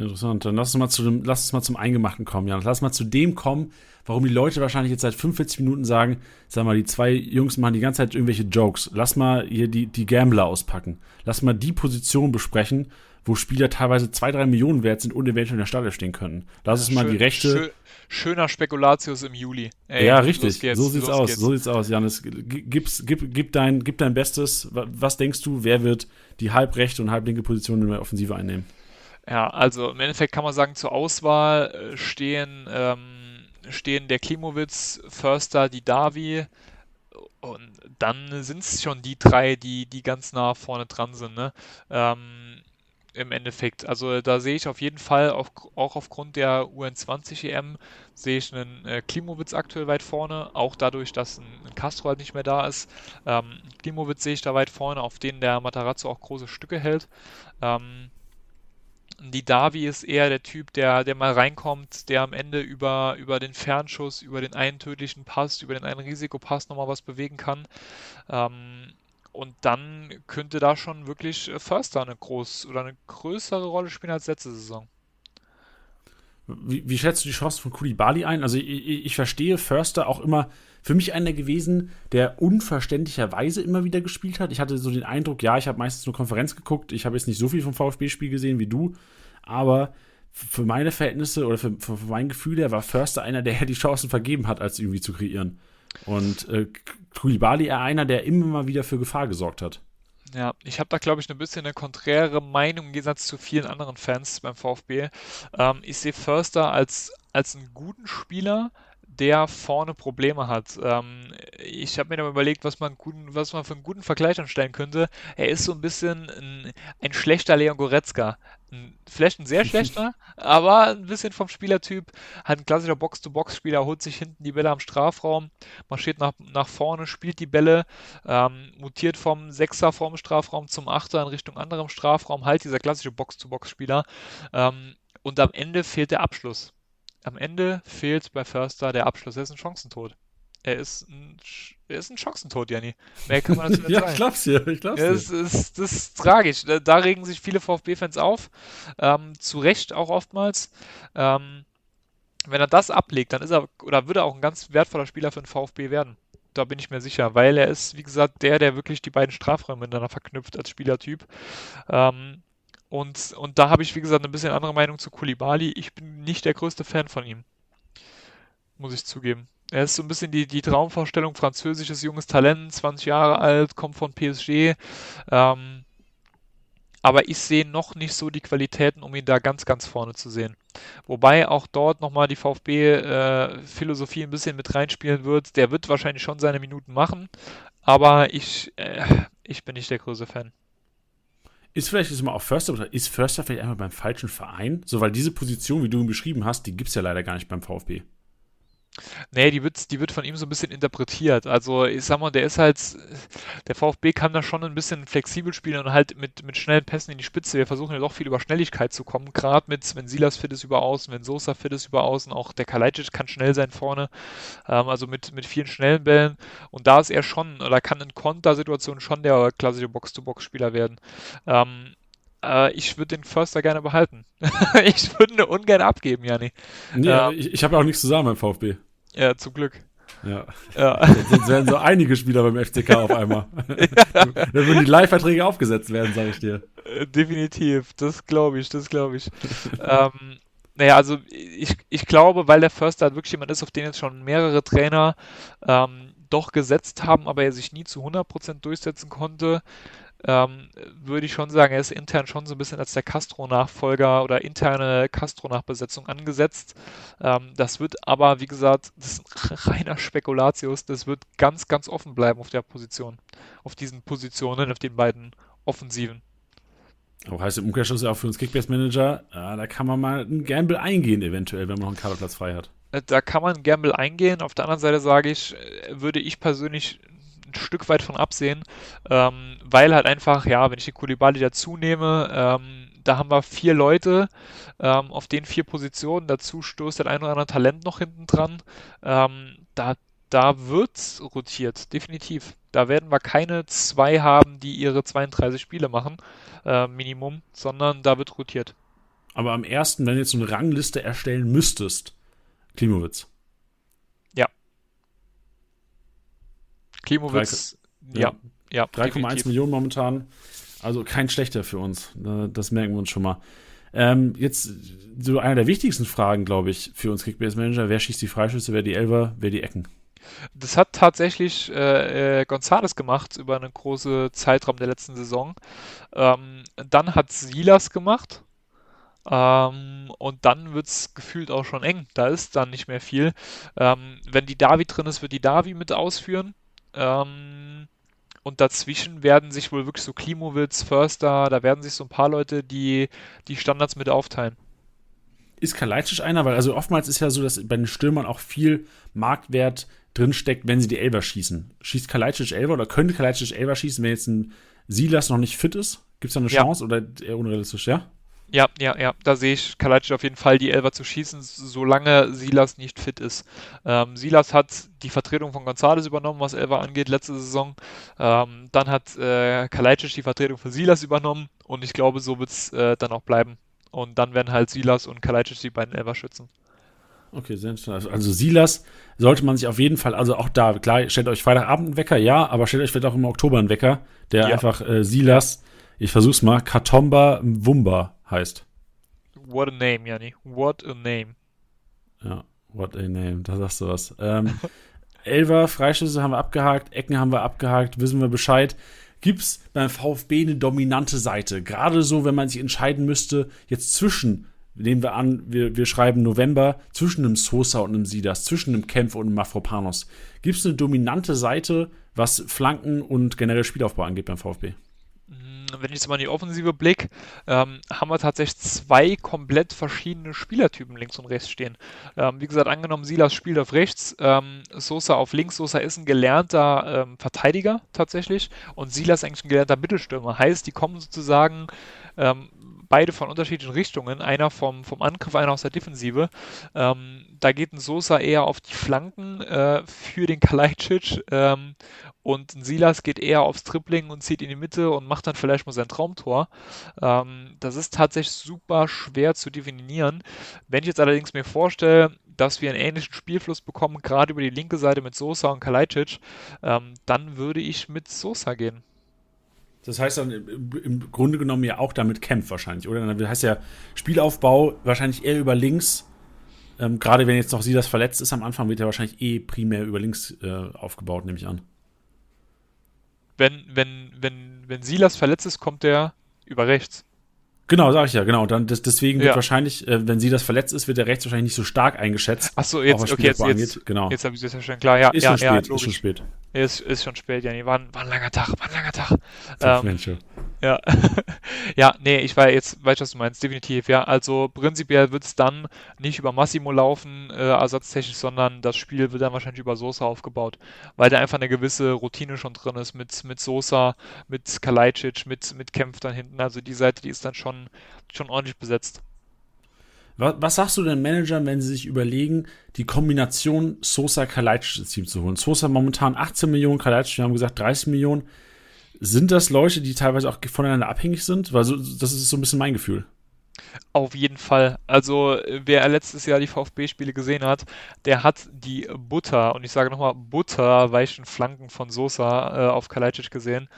Speaker 1: Interessant. Dann lass uns mal, zu dem, lass uns mal zum Eingemachten kommen, Jan. Lass mal zu dem kommen, warum die Leute wahrscheinlich jetzt seit 45 Minuten sagen, sag mal, die zwei Jungs machen die ganze Zeit irgendwelche Jokes. Lass mal hier die, die Gambler auspacken. Lass mal die Position besprechen, wo Spieler teilweise zwei, drei Millionen wert sind und eventuell in der Stelle stehen können. Lass uns mal die rechte. Schön,
Speaker 2: schöner Spekulatius im Juli.
Speaker 1: Ey, ja, richtig. so sieht's aus. Geht's. So sieht's aus, Janis. Gib's, gib, gib, dein, gib dein Bestes. Was denkst du, wer wird die halbrechte und halblinke Position in der Offensive einnehmen?
Speaker 2: Ja, also im Endeffekt kann man sagen, zur Auswahl äh, stehen, ähm, stehen der Klimowitz, Förster, die Davi und dann sind es schon die drei, die, die ganz nah vorne dran sind. Ne? Ähm, Im Endeffekt. Also da sehe ich auf jeden Fall, auch, auch aufgrund der UN20 EM, sehe ich einen äh, Klimowitz aktuell weit vorne, auch dadurch, dass ein, ein Castro halt nicht mehr da ist. Ähm, Klimowitz sehe ich da weit vorne, auf den der Matarazzo auch große Stücke hält. Ähm, die Davi ist eher der Typ, der, der mal reinkommt, der am Ende über, über den Fernschuss, über den einen tödlichen Pass, über den einen Risikopass nochmal was bewegen kann. Ähm, und dann könnte da schon wirklich Förster eine groß oder eine größere Rolle spielen als letzte Saison.
Speaker 1: Wie, wie schätzt du die Chance von Kulibali ein? Also ich, ich, verstehe Förster auch immer für mich einer gewesen, der unverständlicherweise immer wieder gespielt hat. Ich hatte so den Eindruck, ja, ich habe meistens nur Konferenz geguckt, ich habe jetzt nicht so viel vom VfB-Spiel gesehen wie du, aber für meine Verhältnisse oder für, für, mein Gefühl her war Förster einer, der die Chancen vergeben hat, als irgendwie zu kreieren. Und äh, Kulibali eher einer, der immer mal wieder für Gefahr gesorgt hat.
Speaker 2: Ja, ich habe da, glaube ich, ein bisschen eine konträre Meinung im Gegensatz zu vielen anderen Fans beim VfB. Ähm, ich sehe Förster als, als einen guten Spieler, der vorne Probleme hat. Ähm, ich habe mir dann überlegt, was man, guten, was man für einen guten Vergleich anstellen könnte. Er ist so ein bisschen ein, ein schlechter Leon Goretzka. Ein, vielleicht ein sehr schlechter, aber ein bisschen vom Spielertyp. Halt ein klassischer Box-to-Box-Spieler, holt sich hinten die Bälle am Strafraum, marschiert nach, nach vorne, spielt die Bälle, ähm, mutiert vom Sechser vorm Strafraum zum Achter in Richtung anderem Strafraum. Halt dieser klassische Box-to-Box-Spieler. Ähm, und am Ende fehlt der Abschluss am Ende fehlt bei Förster der Abschluss. Er ist ein Chancentod. Er ist ein, er ist ein Chancentod, Janni.
Speaker 1: Mehr kann man dazu nicht ja, sagen. Ich glaub's dir, ich glaub's dir.
Speaker 2: Das ist, das ist tragisch. Da, da regen sich viele VfB-Fans auf. Ähm, zu Recht auch oftmals. Ähm, wenn er das ablegt, dann ist er oder würde er auch ein ganz wertvoller Spieler für den VfB werden. Da bin ich mir sicher, weil er ist, wie gesagt, der, der wirklich die beiden Strafräume miteinander verknüpft als Spielertyp. Ähm, und, und da habe ich, wie gesagt, eine bisschen andere Meinung zu Kulibali. Ich bin nicht der größte Fan von ihm. Muss ich zugeben. Er ist so ein bisschen die, die Traumvorstellung, französisches junges Talent, 20 Jahre alt, kommt von PSG. Ähm, aber ich sehe noch nicht so die Qualitäten, um ihn da ganz, ganz vorne zu sehen. Wobei auch dort nochmal die VfB-Philosophie äh, ein bisschen mit reinspielen wird. Der wird wahrscheinlich schon seine Minuten machen, aber ich, äh, ich bin nicht der größte Fan.
Speaker 1: Ist vielleicht jetzt mal auch Förster, ist Förster vielleicht einmal beim falschen Verein? So, weil diese Position, wie du ihn beschrieben hast, die gibt es ja leider gar nicht beim VfB.
Speaker 2: Nee, die wird, die wird von ihm so ein bisschen interpretiert. Also, ich sag mal, der ist halt, der VfB kann da schon ein bisschen flexibel spielen und halt mit, mit schnellen Pässen in die Spitze. Wir versuchen ja doch viel über Schnelligkeit zu kommen. Gerade mit, wenn Silas fit ist über außen, wenn Sosa fit ist über außen, auch der Kalajdzic kann schnell sein vorne. Ähm, also mit, mit vielen schnellen Bällen. Und da ist er schon, oder kann in Kontersituationen schon der klassische Box-to-Box-Spieler werden. Ähm, äh, ich würde den Förster gerne behalten. ich würde ihn ungern abgeben, Jani.
Speaker 1: Nee, ähm, ich, ich habe ja auch nichts zu sagen beim VfB.
Speaker 2: Ja, zum Glück.
Speaker 1: Ja. ja. Sonst werden so einige Spieler beim FCK auf einmal. ja. Dann würden die Leihverträge aufgesetzt werden, sage ich dir.
Speaker 2: Äh, definitiv, das glaube ich, das glaube ich. ähm, naja, also ich, ich glaube, weil der Förster halt wirklich jemand ist, auf den jetzt schon mehrere Trainer ähm, doch gesetzt haben, aber er sich nie zu 100% durchsetzen konnte, ähm, würde ich schon sagen, er ist intern schon so ein bisschen als der Castro-Nachfolger oder interne Castro-Nachbesetzung angesetzt. Ähm, das wird aber, wie gesagt, das ist ein reiner Spekulatius. Das wird ganz, ganz offen bleiben auf der Position. Auf diesen Positionen, auf den beiden Offensiven.
Speaker 1: Aber heißt im Umkehrschluss ja auch für uns Kickbase-Manager, äh, da kann man mal einen Gamble eingehen, eventuell, wenn man noch einen Kaderplatz frei hat.
Speaker 2: Äh, da kann man einen Gamble eingehen. Auf der anderen Seite sage ich, äh, würde ich persönlich ein Stück weit von absehen, ähm, weil halt einfach, ja, wenn ich die Kulibali dazu nehme, ähm, da haben wir vier Leute ähm, auf den vier Positionen, dazu stoßt ein oder andere Talent noch hinten dran. Ähm, da, da wird rotiert, definitiv. Da werden wir keine zwei haben, die ihre 32 Spiele machen, äh, Minimum, sondern da wird rotiert.
Speaker 1: Aber am ersten, wenn du jetzt eine Rangliste erstellen müsstest, Klimowitz.
Speaker 2: Klimowitz, ja. ja,
Speaker 1: 3,1 Millionen momentan. Also kein schlechter für uns. Das merken wir uns schon mal. Ähm, jetzt so einer der wichtigsten Fragen, glaube ich, für uns Kickbase Manager. Wer schießt die Freischüsse, wer die Elfer, wer die Ecken?
Speaker 2: Das hat tatsächlich äh, äh, Gonzales gemacht über einen großen Zeitraum der letzten Saison. Ähm, dann hat Silas gemacht. Ähm, und dann wird es gefühlt auch schon eng. Da ist dann nicht mehr viel. Ähm, wenn die Davi drin ist, wird die Davi mit ausführen. Ähm, und dazwischen werden sich wohl wirklich so Klimowitz, Förster, da werden sich so ein paar Leute die, die Standards mit aufteilen.
Speaker 1: Ist Kalajdzic einer? Weil also oftmals ist ja so, dass bei den Stürmern auch viel Marktwert drinsteckt, wenn sie die Elber schießen. Schießt Kalajdzic Elber oder könnte Kalajdzic Elber schießen, wenn jetzt ein Silas noch nicht fit ist? Gibt es da eine ja. Chance oder eher unrealistisch, ja?
Speaker 2: Ja, ja, ja, da sehe ich Kalajdzic auf jeden Fall die Elber zu schießen, solange Silas nicht fit ist. Ähm, Silas hat die Vertretung von Gonzales übernommen, was Elber angeht, letzte Saison. Ähm, dann hat äh, Kalajdzic die Vertretung von Silas übernommen und ich glaube, so wird es äh, dann auch bleiben. Und dann werden halt Silas und Kalajdzic die beiden Elber schützen.
Speaker 1: Okay, sehr interessant. Also Silas sollte man sich auf jeden Fall, also auch da, klar, stellt euch Freitagabend einen Wecker, ja, aber stellt euch vielleicht auch im Oktober einen Wecker, der ja. einfach äh, Silas, ich versuch's mal, Katomba Wumba heißt.
Speaker 2: What a name, Janni. What a name.
Speaker 1: Ja, what a name, da sagst du was. Ähm, Elfer, Freischüsse haben wir abgehakt, Ecken haben wir abgehakt, wissen wir Bescheid. Gibt's beim VfB eine dominante Seite? Gerade so, wenn man sich entscheiden müsste, jetzt zwischen nehmen wir an, wir, wir schreiben November zwischen einem Sosa und einem Sidas, zwischen einem Kempf und einem Mafropanos. Gibt es eine dominante Seite, was Flanken und generell Spielaufbau angeht beim VfB?
Speaker 2: Wenn ich jetzt mal in die Offensive blick, ähm, haben wir tatsächlich zwei komplett verschiedene Spielertypen links und rechts stehen. Ähm, wie gesagt, angenommen, Silas spielt auf rechts, ähm, Sosa auf links. Sosa ist ein gelernter ähm, Verteidiger tatsächlich und Silas eigentlich ein gelernter Mittelstürmer. Heißt, die kommen sozusagen ähm, beide von unterschiedlichen Richtungen, einer vom, vom Angriff, einer aus der Defensive. Ähm, da geht ein Sosa eher auf die Flanken äh, für den Kalajdzic ähm, und ein Silas geht eher aufs Tripling und zieht in die Mitte und macht dann vielleicht mal sein Traumtor. Ähm, das ist tatsächlich super schwer zu definieren. Wenn ich jetzt allerdings mir vorstelle, dass wir einen ähnlichen Spielfluss bekommen, gerade über die linke Seite mit Sosa und Kalajdzic, ähm, dann würde ich mit Sosa gehen.
Speaker 1: Das heißt dann im Grunde genommen ja auch damit kämpft wahrscheinlich, oder? Dann heißt ja Spielaufbau wahrscheinlich eher über links. Ähm, Gerade wenn jetzt noch sie das verletzt ist am Anfang, wird ja wahrscheinlich eh primär über links äh, aufgebaut, nehme ich an.
Speaker 2: Wenn, wenn, wenn, wenn Silas verletzt ist, kommt er über rechts.
Speaker 1: Genau, sag ich ja, genau. Dann das, deswegen wird wahrscheinlich, äh, wenn sie das verletzt ist, wird der rechts wahrscheinlich nicht so stark eingeschätzt.
Speaker 2: Achso, jetzt, okay, jetzt, jetzt, genau. jetzt habe ich das ja schon klar. Ja,
Speaker 1: ist
Speaker 2: ja,
Speaker 1: schon
Speaker 2: ja,
Speaker 1: spät, ist schon spät.
Speaker 2: Ist, ist schon spät, ja. Nee, war, war ein langer Tag, war ein langer Tag. Ähm, Mensch, ja. ja, nee, ich weiß jetzt, weiß, was du meinst, definitiv, ja. Also prinzipiell wird es dann nicht über Massimo laufen, äh, ersatztechnisch, sondern das Spiel wird dann wahrscheinlich über Sosa aufgebaut, weil da einfach eine gewisse Routine schon drin ist mit, mit Sosa, mit Kalajdzic, mit, mit Kempf dann hinten. Also die Seite, die ist dann schon, schon ordentlich besetzt.
Speaker 1: Was, was sagst du den Managern, wenn sie sich überlegen, die Kombination Sosa-Kalajdzic ins Team zu holen? Sosa momentan 18 Millionen, Kalajdzic, wir haben gesagt 30 Millionen. Sind das Leute, die teilweise auch voneinander abhängig sind? Weil so, das ist so ein bisschen mein Gefühl.
Speaker 2: Auf jeden Fall. Also, wer letztes Jahr die VfB-Spiele gesehen hat, der hat die Butter, und ich sage nochmal butterweichen Flanken von Sosa äh, auf Kalajdzic gesehen.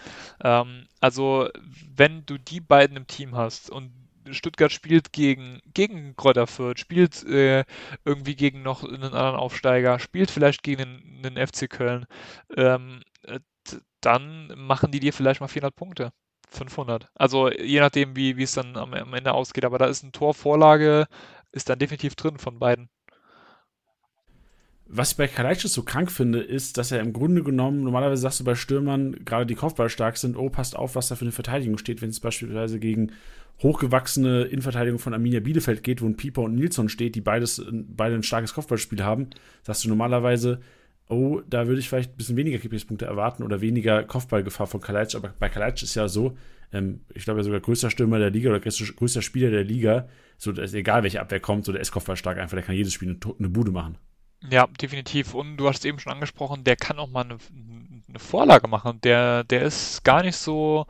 Speaker 2: Ähm, also, wenn du die beiden im Team hast und Stuttgart spielt gegen, gegen Kräuter Fürth, spielt äh, irgendwie gegen noch einen anderen Aufsteiger, spielt vielleicht gegen einen, einen FC Köln, ähm, äh, dann machen die dir vielleicht mal 400 Punkte. 500. Also je nachdem, wie, wie es dann am, am Ende ausgeht. Aber da ist ein Torvorlage, ist dann definitiv drin von beiden.
Speaker 1: Was ich bei Kalajdzic so krank finde, ist, dass er im Grunde genommen, normalerweise sagst du bei Stürmern, gerade die Kopfball stark sind, oh, passt auf, was da für eine Verteidigung steht, wenn es beispielsweise gegen hochgewachsene Innenverteidigung von Arminia Bielefeld geht, wo ein Pieper und Nilsson steht, die beides, beide ein starkes Kopfballspiel haben, sagst du normalerweise, oh, da würde ich vielleicht ein bisschen weniger Kippungspunkte erwarten oder weniger Kopfballgefahr von Kalajdzic. Aber bei Kalajdzic ist ja so, ähm, ich glaube, er sogar größter Stürmer der Liga oder größter Spieler der Liga. So, ist egal, welche Abwehr kommt, so der ist Kopfball einfach, der kann jedes Spiel eine, eine Bude machen.
Speaker 2: Ja, definitiv. Und du hast es eben schon angesprochen, der kann auch mal eine, eine Vorlage machen. Der, der ist gar nicht so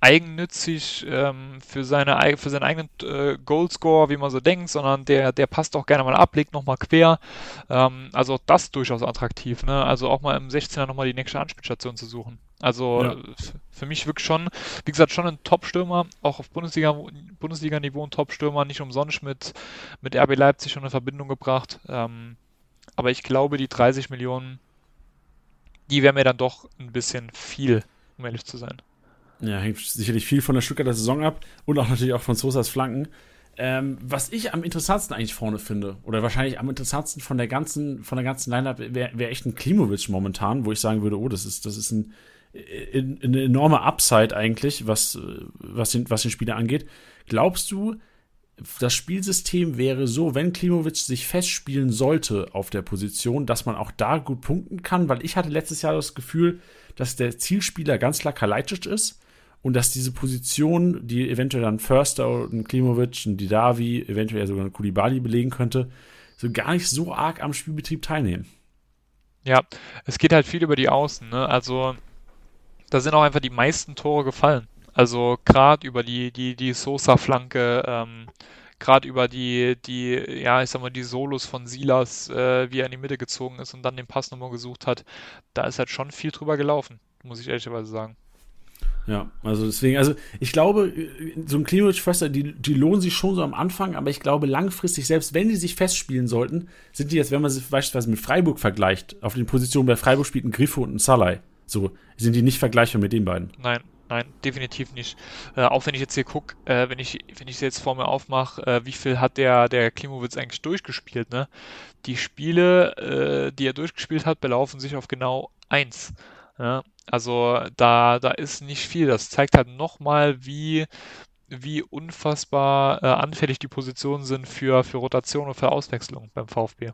Speaker 2: eigennützig ähm, für, seine, für seinen eigenen äh, Goalscore, wie man so denkt, sondern der, der passt auch gerne mal ab, legt nochmal quer. Ähm, also auch das durchaus attraktiv. Ne? Also auch mal im 16er nochmal die nächste Anspielstation zu suchen. Also ja. für mich wirklich schon, wie gesagt, schon ein Top-Stürmer, auch auf Bundesliga, Bundesliga-Niveau ein Top-Stürmer, nicht umsonst mit, mit RB Leipzig schon in Verbindung gebracht. Ähm, aber ich glaube, die 30 Millionen, die wären mir dann doch ein bisschen viel, um ehrlich zu sein.
Speaker 1: Ja, hängt sicherlich viel von der Stuttgarter Saison ab und auch natürlich auch von Sosas Flanken. Ähm, was ich am interessantesten eigentlich vorne finde, oder wahrscheinlich am interessantesten von der ganzen, von der ganzen Line-Up, wäre wär echt ein Klimovic momentan, wo ich sagen würde, oh, das ist, das ist ein, eine enorme Upside eigentlich, was, was, den, was den Spieler angeht. Glaubst du, das Spielsystem wäre so, wenn Klimovic sich festspielen sollte auf der Position, dass man auch da gut punkten kann? Weil ich hatte letztes Jahr das Gefühl, dass der Zielspieler ganz klar Kalajdzic ist und dass diese Position, die eventuell dann Förster und Klimovic, und Didavi, eventuell sogar ein Kulibali belegen könnte, so gar nicht so arg am Spielbetrieb teilnehmen.
Speaker 2: Ja, es geht halt viel über die Außen. Ne? Also da sind auch einfach die meisten Tore gefallen. Also gerade über die, die, die Sosa-Flanke, ähm, gerade über die, die, ja, ich sag mal, die Solos von Silas, äh, wie er in die Mitte gezogen ist und dann den Pass nochmal gesucht hat, da ist halt schon viel drüber gelaufen, muss ich ehrlicherweise sagen.
Speaker 1: Ja, also deswegen, also ich glaube, so ein Klimovic-Förster, die, die lohnen sich schon so am Anfang, aber ich glaube langfristig, selbst wenn die sich festspielen sollten, sind die jetzt, wenn man sie beispielsweise mit Freiburg vergleicht, auf den Positionen bei Freiburg spielt ein Griffo und ein Salai. So, sind die nicht vergleichbar mit den beiden?
Speaker 2: Nein, nein, definitiv nicht. Äh, auch wenn ich jetzt hier gucke, äh, wenn ich wenn ich jetzt vor mir aufmache, äh, wie viel hat der der Klimowitz eigentlich durchgespielt? Ne? Die Spiele, äh, die er durchgespielt hat, belaufen sich auf genau eins. Ja? Also da da ist nicht viel. Das zeigt halt nochmal, wie wie unfassbar äh, anfällig die Positionen sind für für Rotation und für Auswechslung beim VfB.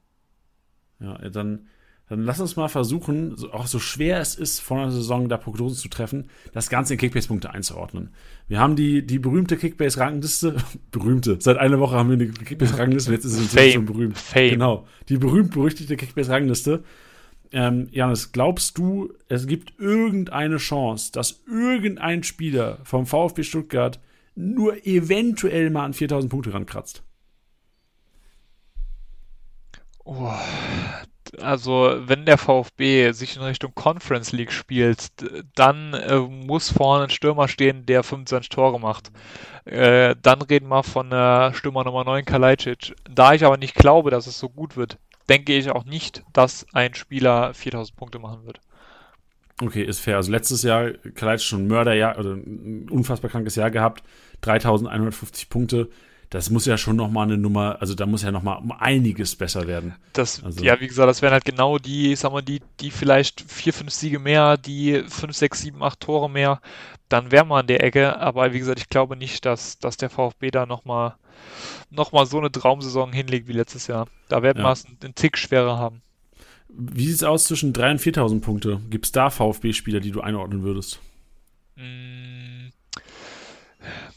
Speaker 1: Ja, dann dann lass uns mal versuchen, auch so schwer es ist, vor einer Saison da Prognosen zu treffen, das Ganze in Kickbase-Punkte einzuordnen. Wir haben die, die berühmte Kickbase-Rangliste, berühmte, seit einer Woche haben wir eine Kickbase-Rangliste, jetzt ist sie inzwischen schon berühmt. Fame. Genau, die berühmt-berüchtigte Kickbase-Rangliste. Ähm, Janis, glaubst du, es gibt irgendeine Chance, dass irgendein Spieler vom VfB Stuttgart nur eventuell mal an 4000 Punkte rankratzt?
Speaker 2: Oh, also wenn der VfB sich in Richtung Conference League spielt, dann äh, muss vorne ein Stürmer stehen, der 25 Tore macht. Äh, dann reden wir von der Stürmer Nummer 9 Kalajdzic. Da ich aber nicht glaube, dass es so gut wird, denke ich auch nicht, dass ein Spieler 4000 Punkte machen wird.
Speaker 1: Okay, ist fair. Also letztes Jahr Kalajdzic schon ein Mörderjahr oder ein unfassbar krankes Jahr gehabt, 3150 Punkte das muss ja schon nochmal eine Nummer, also da muss ja nochmal um einiges besser werden.
Speaker 2: Das, also. Ja, wie gesagt, das wären halt genau die, sagen wir, die, die vielleicht vier, fünf Siege mehr, die fünf, sechs, sieben, acht Tore mehr, dann wären wir an der Ecke. Aber wie gesagt, ich glaube nicht, dass, dass der VfB da nochmal noch mal so eine Traumsaison hinlegt wie letztes Jahr. Da werden ja. wir es einen Tick schwerer haben.
Speaker 1: Wie sieht es aus zwischen 3.000 und 4.000 Punkte? Gibt es da VfB-Spieler, die du einordnen würdest?
Speaker 2: Mm,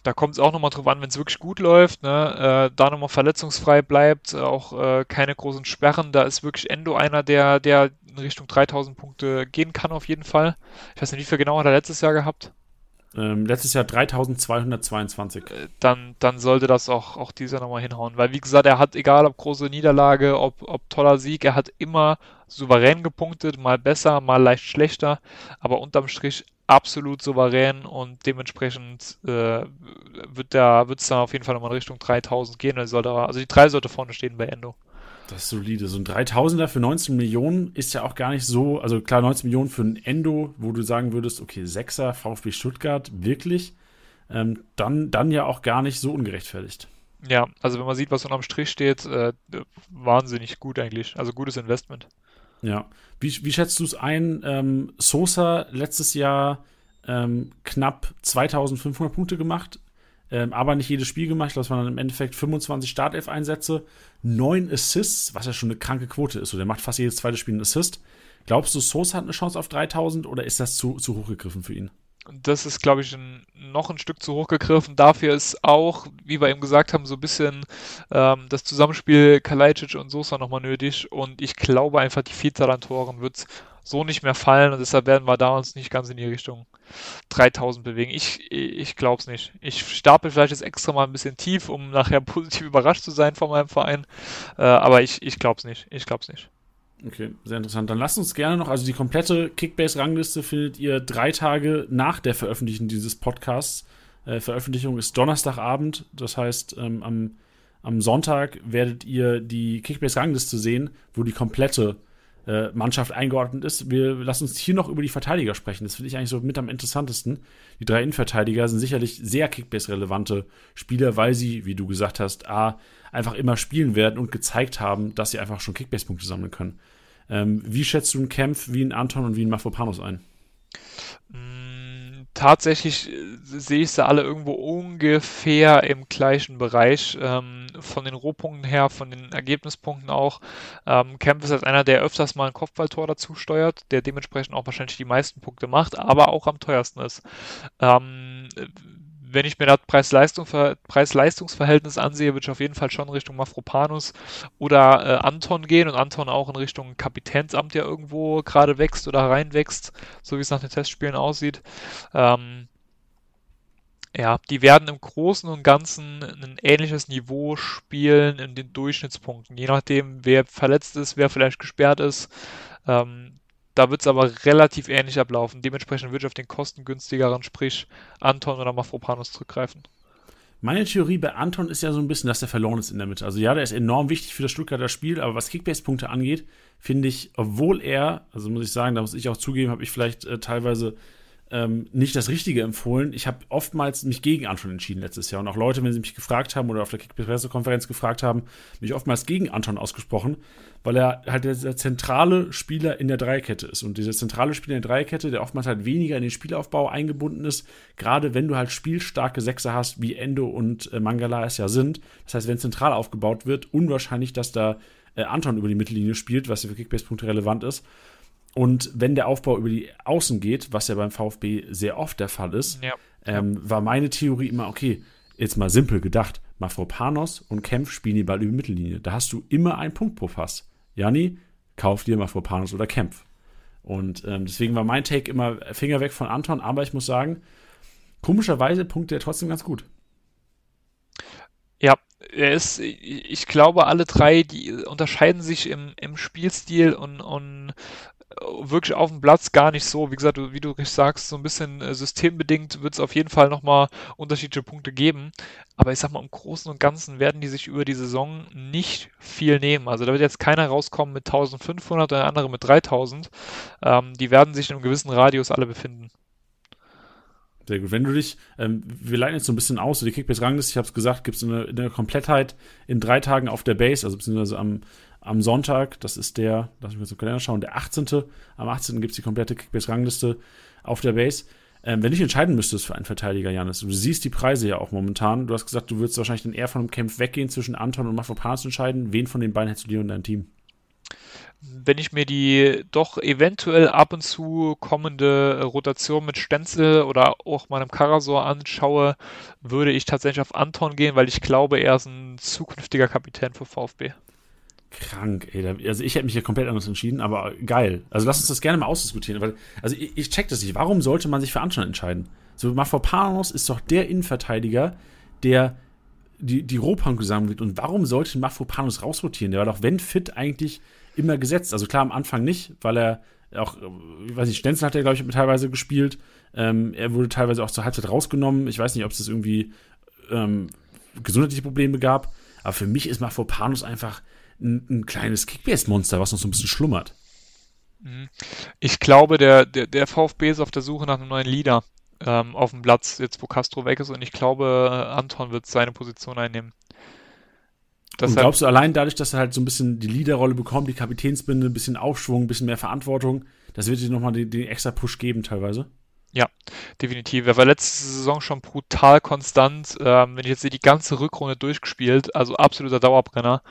Speaker 2: da kommt es auch nochmal drauf an, wenn es wirklich gut läuft, ne, äh, da nochmal verletzungsfrei bleibt, auch äh, keine großen Sperren. Da ist wirklich Endo einer, der, der in Richtung 3000 Punkte gehen kann auf jeden Fall. Ich weiß nicht, wie viel genau hat er letztes Jahr gehabt?
Speaker 1: Ähm, letztes Jahr 3222.
Speaker 2: Äh, dann, dann sollte das auch, auch dieser nochmal hinhauen. Weil, wie gesagt, er hat, egal ob große Niederlage, ob, ob toller Sieg, er hat immer souverän gepunktet, mal besser, mal leicht schlechter, aber unterm Strich absolut souverän und dementsprechend äh, wird da wird es dann auf jeden Fall nochmal in Richtung 3000 gehen. Also, sollte, also die 3 sollte vorne stehen bei Endo.
Speaker 1: Das ist solide. So ein 3000er für 19 Millionen ist ja auch gar nicht so, also klar 19 Millionen für ein Endo, wo du sagen würdest, okay, 6er VfB Stuttgart, wirklich, ähm, dann, dann ja auch gar nicht so ungerechtfertigt.
Speaker 2: Ja, also wenn man sieht, was unterm Strich steht, äh, wahnsinnig gut eigentlich. Also gutes Investment.
Speaker 1: Ja. Wie, wie schätzt du es ein? Ähm, Sosa letztes Jahr ähm, knapp 2500 Punkte gemacht, ähm, aber nicht jedes Spiel gemacht. Das waren dann im Endeffekt 25 Startelf-Einsätze, 9 Assists, was ja schon eine kranke Quote ist. So, der macht fast jedes zweite Spiel einen Assist. Glaubst du, Sosa hat eine Chance auf 3000 oder ist das zu, zu hoch gegriffen für ihn?
Speaker 2: Das ist, glaube ich, ein, noch ein Stück zu hoch gegriffen. Dafür ist auch, wie wir eben gesagt haben, so ein bisschen ähm, das Zusammenspiel Kalajdzic und Sosa nochmal nötig. Und ich glaube einfach, die Vielzahl an Toren wird so nicht mehr fallen und deshalb werden wir da uns nicht ganz in die Richtung 3000 bewegen. Ich, ich glaube es nicht. Ich stapel vielleicht jetzt extra mal ein bisschen tief, um nachher positiv überrascht zu sein von meinem Verein. Äh, aber ich, ich glaube es nicht. Ich glaube es nicht.
Speaker 1: Okay, sehr interessant. Dann lasst uns gerne noch, also die komplette Kickbase-Rangliste findet ihr drei Tage nach der Veröffentlichung dieses Podcasts. Äh, Veröffentlichung ist Donnerstagabend, das heißt, ähm, am, am Sonntag werdet ihr die Kickbase-Rangliste sehen, wo die komplette äh, Mannschaft eingeordnet ist. Wir lassen uns hier noch über die Verteidiger sprechen. Das finde ich eigentlich so mit am interessantesten. Die drei Innenverteidiger sind sicherlich sehr Kickbase-relevante Spieler, weil sie, wie du gesagt hast, A, einfach immer spielen werden und gezeigt haben, dass sie einfach schon Kickbase-Punkte sammeln können. Ähm, wie schätzt du einen Kämpf wie einen Anton und wie einen Mafropanos ein?
Speaker 2: Tatsächlich äh, sehe ich sie alle irgendwo ungefähr im gleichen Bereich. Ähm, von den Rohpunkten her, von den Ergebnispunkten auch. Ähm, Kemp ist als einer, der öfters mal ein Kopfballtor dazu steuert, der dementsprechend auch wahrscheinlich die meisten Punkte macht, aber auch am teuersten ist. Ähm, wenn ich mir das Preis-Leistungs-Verhältnis ansehe, würde ich auf jeden Fall schon Richtung Mafropanus oder äh, Anton gehen und Anton auch in Richtung Kapitänsamt ja irgendwo gerade wächst oder reinwächst, so wie es nach den Testspielen aussieht. Ähm, ja, die werden im Großen und Ganzen ein ähnliches Niveau spielen in den Durchschnittspunkten, je nachdem, wer verletzt ist, wer vielleicht gesperrt ist. Ähm, da wird es aber relativ ähnlich ablaufen. Dementsprechend würde ich auf den kostengünstigeren, sprich Anton oder Mafropanus zurückgreifen.
Speaker 1: Meine Theorie bei Anton ist ja so ein bisschen, dass der verloren ist in der Mitte. Also ja, der ist enorm wichtig für das Stuttgarter Spiel, aber was Kickbase-Punkte angeht, finde ich, obwohl er, also muss ich sagen, da muss ich auch zugeben, habe ich vielleicht äh, teilweise ähm, nicht das Richtige empfohlen. Ich habe oftmals mich gegen Anton entschieden letztes Jahr. Und auch Leute, wenn sie mich gefragt haben oder auf der Kickbase-Pressekonferenz gefragt haben, mich oftmals gegen Anton ausgesprochen, weil er halt der, der, zentrale Spieler in der Dreierkette ist. Und dieser zentrale Spieler in der Dreierkette, der oftmals halt weniger in den Spielaufbau eingebunden ist, gerade wenn du halt spielstarke Sechser hast, wie Endo und äh, Mangala es ja sind. Das heißt, wenn zentral aufgebaut wird, unwahrscheinlich, dass da äh, Anton über die Mittellinie spielt, was für Kickbase-Punkte relevant ist. Und wenn der Aufbau über die Außen geht, was ja beim VfB sehr oft der Fall ist, ja. ähm, war meine Theorie immer, okay, jetzt mal simpel gedacht, Mafropanos und Kempf spielen die Ball über die Mittellinie. Da hast du immer einen Punkt pro Fass. Jani, kauf dir Mafropanos oder Kempf. Und ähm, deswegen war mein Take immer Finger weg von Anton, aber ich muss sagen, komischerweise punktet er trotzdem ganz gut.
Speaker 2: Ja, er ist, ich glaube, alle drei, die unterscheiden sich im, im Spielstil und, und wirklich auf dem Platz gar nicht so. Wie gesagt, wie du sagst, so ein bisschen äh, systembedingt wird es auf jeden Fall nochmal unterschiedliche Punkte geben. Aber ich sag mal, im Großen und Ganzen werden die sich über die Saison nicht viel nehmen. Also da wird jetzt keiner rauskommen mit 1500 oder der andere mit 3000. Ähm, die werden sich in einem gewissen Radius alle befinden.
Speaker 1: Sehr gut. Wenn du dich, ähm, wir leiten jetzt so ein bisschen aus, so die Kickbase-Rangliste, ich habe es gesagt, gibt es in, in der Komplettheit in drei Tagen auf der Base, also beziehungsweise am, am Sonntag, das ist der, lass mich mal zum Kalender schauen, der 18. Am 18. gibt es die komplette Kickbase-Rangliste auf der Base. Ähm, wenn du entscheiden müsstest für einen Verteidiger, Janis, du siehst die Preise ja auch momentan. Du hast gesagt, du würdest wahrscheinlich dann eher von einem Kampf weggehen zwischen Anton und Mafropanos entscheiden. Wen von den beiden hättest du dir und dein Team?
Speaker 2: Wenn ich mir die doch eventuell ab und zu kommende Rotation mit Stenzel oder auch meinem Karasor anschaue, würde ich tatsächlich auf Anton gehen, weil ich glaube, er ist ein zukünftiger Kapitän für VfB.
Speaker 1: Krank, ey. Also ich hätte mich hier komplett anders entschieden, aber geil. Also lass uns das gerne mal ausdiskutieren. Weil, also ich, ich check das nicht. Warum sollte man sich für Anton entscheiden? So, Mafropanos ist doch der Innenverteidiger, der die, die Rohpunk wird. Und warum sollte Mafropanos rausrotieren? Der war doch, wenn fit, eigentlich immer gesetzt. Also klar, am Anfang nicht, weil er auch, ich weiß nicht, Stenzel hat er, glaube ich, teilweise gespielt. Ähm, er wurde teilweise auch zur Halbzeit rausgenommen. Ich weiß nicht, ob es das irgendwie ähm, gesundheitliche Probleme gab. Aber für mich ist Mafropanos einfach ein, ein kleines Kickbase-Monster, was noch so ein bisschen schlummert.
Speaker 2: Mhm. Ich glaube, der, der, der VfB ist auf der Suche nach einem neuen Leader ähm, auf dem Platz, jetzt wo Castro weg ist. Und ich glaube, Anton wird seine Position einnehmen.
Speaker 1: Das und glaubst du allein dadurch, dass er halt so ein bisschen die Leaderrolle bekommt, die Kapitänsbinde, ein bisschen Aufschwung, ein bisschen mehr Verantwortung, das wird dir nochmal den, den extra Push geben teilweise?
Speaker 2: Ja, definitiv. Er war letzte Saison schon brutal konstant. Ähm, wenn ich jetzt sehe, die ganze Rückrunde durchgespielt, also absoluter Dauerbrenner.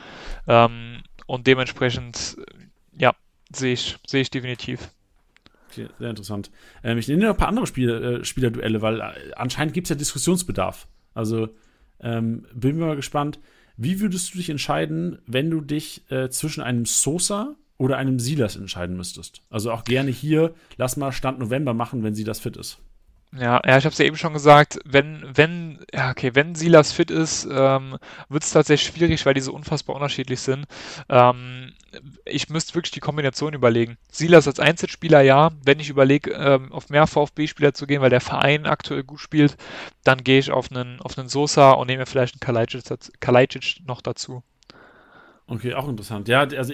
Speaker 2: Ähm, und dementsprechend, ja, sehe ich, sehe ich definitiv.
Speaker 1: Okay, sehr interessant. Ähm, ich nenne noch ein paar andere Spiel, äh, Spielerduelle, weil äh, anscheinend gibt es ja Diskussionsbedarf. Also ähm, bin mir mal gespannt. Wie würdest du dich entscheiden, wenn du dich äh, zwischen einem Sosa oder einem Silas entscheiden müsstest? Also auch gerne hier, lass mal Stand November machen, wenn sie das fit ist.
Speaker 2: Ja, ja, ich habe es ja eben schon gesagt, wenn, wenn, ja, okay, wenn Silas fit ist, ähm, wird es tatsächlich schwierig, weil die so unfassbar unterschiedlich sind. Ähm, ich müsste wirklich die Kombination überlegen. Silas als Einzelspieler, ja. Wenn ich überlege, ähm, auf mehr VfB-Spieler zu gehen, weil der Verein aktuell gut spielt, dann gehe ich auf einen, auf einen Sosa und nehme vielleicht einen Kalajdzic, Kalajdzic noch dazu.
Speaker 1: Okay, auch interessant. Ja, also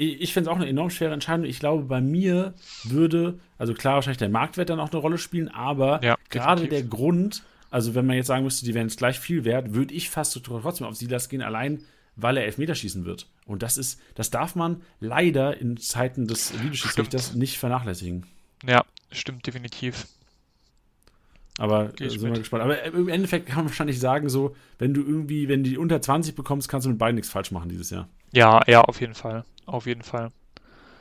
Speaker 1: ich finde es auch eine enorm schwere Entscheidung. Ich glaube, bei mir würde, also klar, wahrscheinlich der Marktwert dann auch eine Rolle spielen, aber ja, gerade der Grund, also wenn man jetzt sagen müsste, die wären jetzt gleich viel wert, würde ich fast trotzdem auf Silas gehen, allein weil er Elfmeterschießen wird. Und das ist, das darf man leider in Zeiten des Videoschiedsrichters nicht vernachlässigen.
Speaker 2: Ja, stimmt definitiv.
Speaker 1: Aber äh, sind wir gespannt. Aber im Endeffekt kann man wahrscheinlich sagen, so, wenn du irgendwie, wenn du die unter 20 bekommst, kannst du mit beiden nichts falsch machen dieses Jahr.
Speaker 2: Ja, ja, auf jeden Fall. Auf jeden Fall.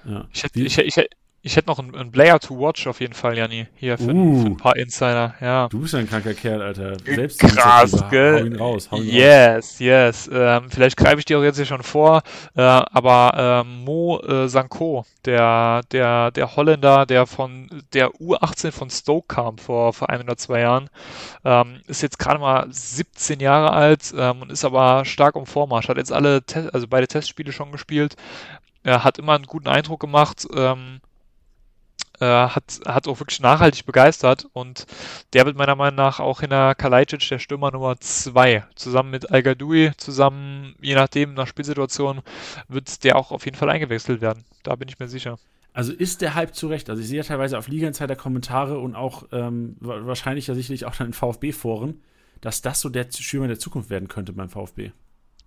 Speaker 2: Ja. Ich, hätte, ich, ich, ich hätte noch einen, einen Player to watch auf jeden Fall, Janni. Hier für, uh, für, ein paar Insider, ja.
Speaker 1: Du bist ein kranker Kerl, Alter.
Speaker 2: Selbst Krass, gell? Hau ihn raus, hau ihn yes, raus. yes. Ähm, vielleicht greife ich dir auch jetzt hier schon vor, äh, aber äh, Mo äh, Sanko, der, der, der Holländer, der von der U18 von Stoke kam vor, vor ein oder zwei Jahren, ähm, ist jetzt gerade mal 17 Jahre alt ähm, und ist aber stark um Vormarsch. Hat jetzt alle, Te also beide Testspiele schon gespielt. Er hat immer einen guten Eindruck gemacht. Ähm, äh, hat, hat auch wirklich nachhaltig begeistert und der wird meiner Meinung nach auch in der Kalajdzic der Stürmer Nummer 2. Zusammen mit al zusammen, je nachdem, nach Spielsituation, wird der auch auf jeden Fall eingewechselt werden. Da bin ich mir sicher.
Speaker 1: Also ist der Hype zu Recht? Also ich sehe ja teilweise auf Liga Insider Kommentare und auch ähm, wahrscheinlich ja sicherlich auch dann in VfB-Foren, dass das so der Stürmer der Zukunft werden könnte beim VfB.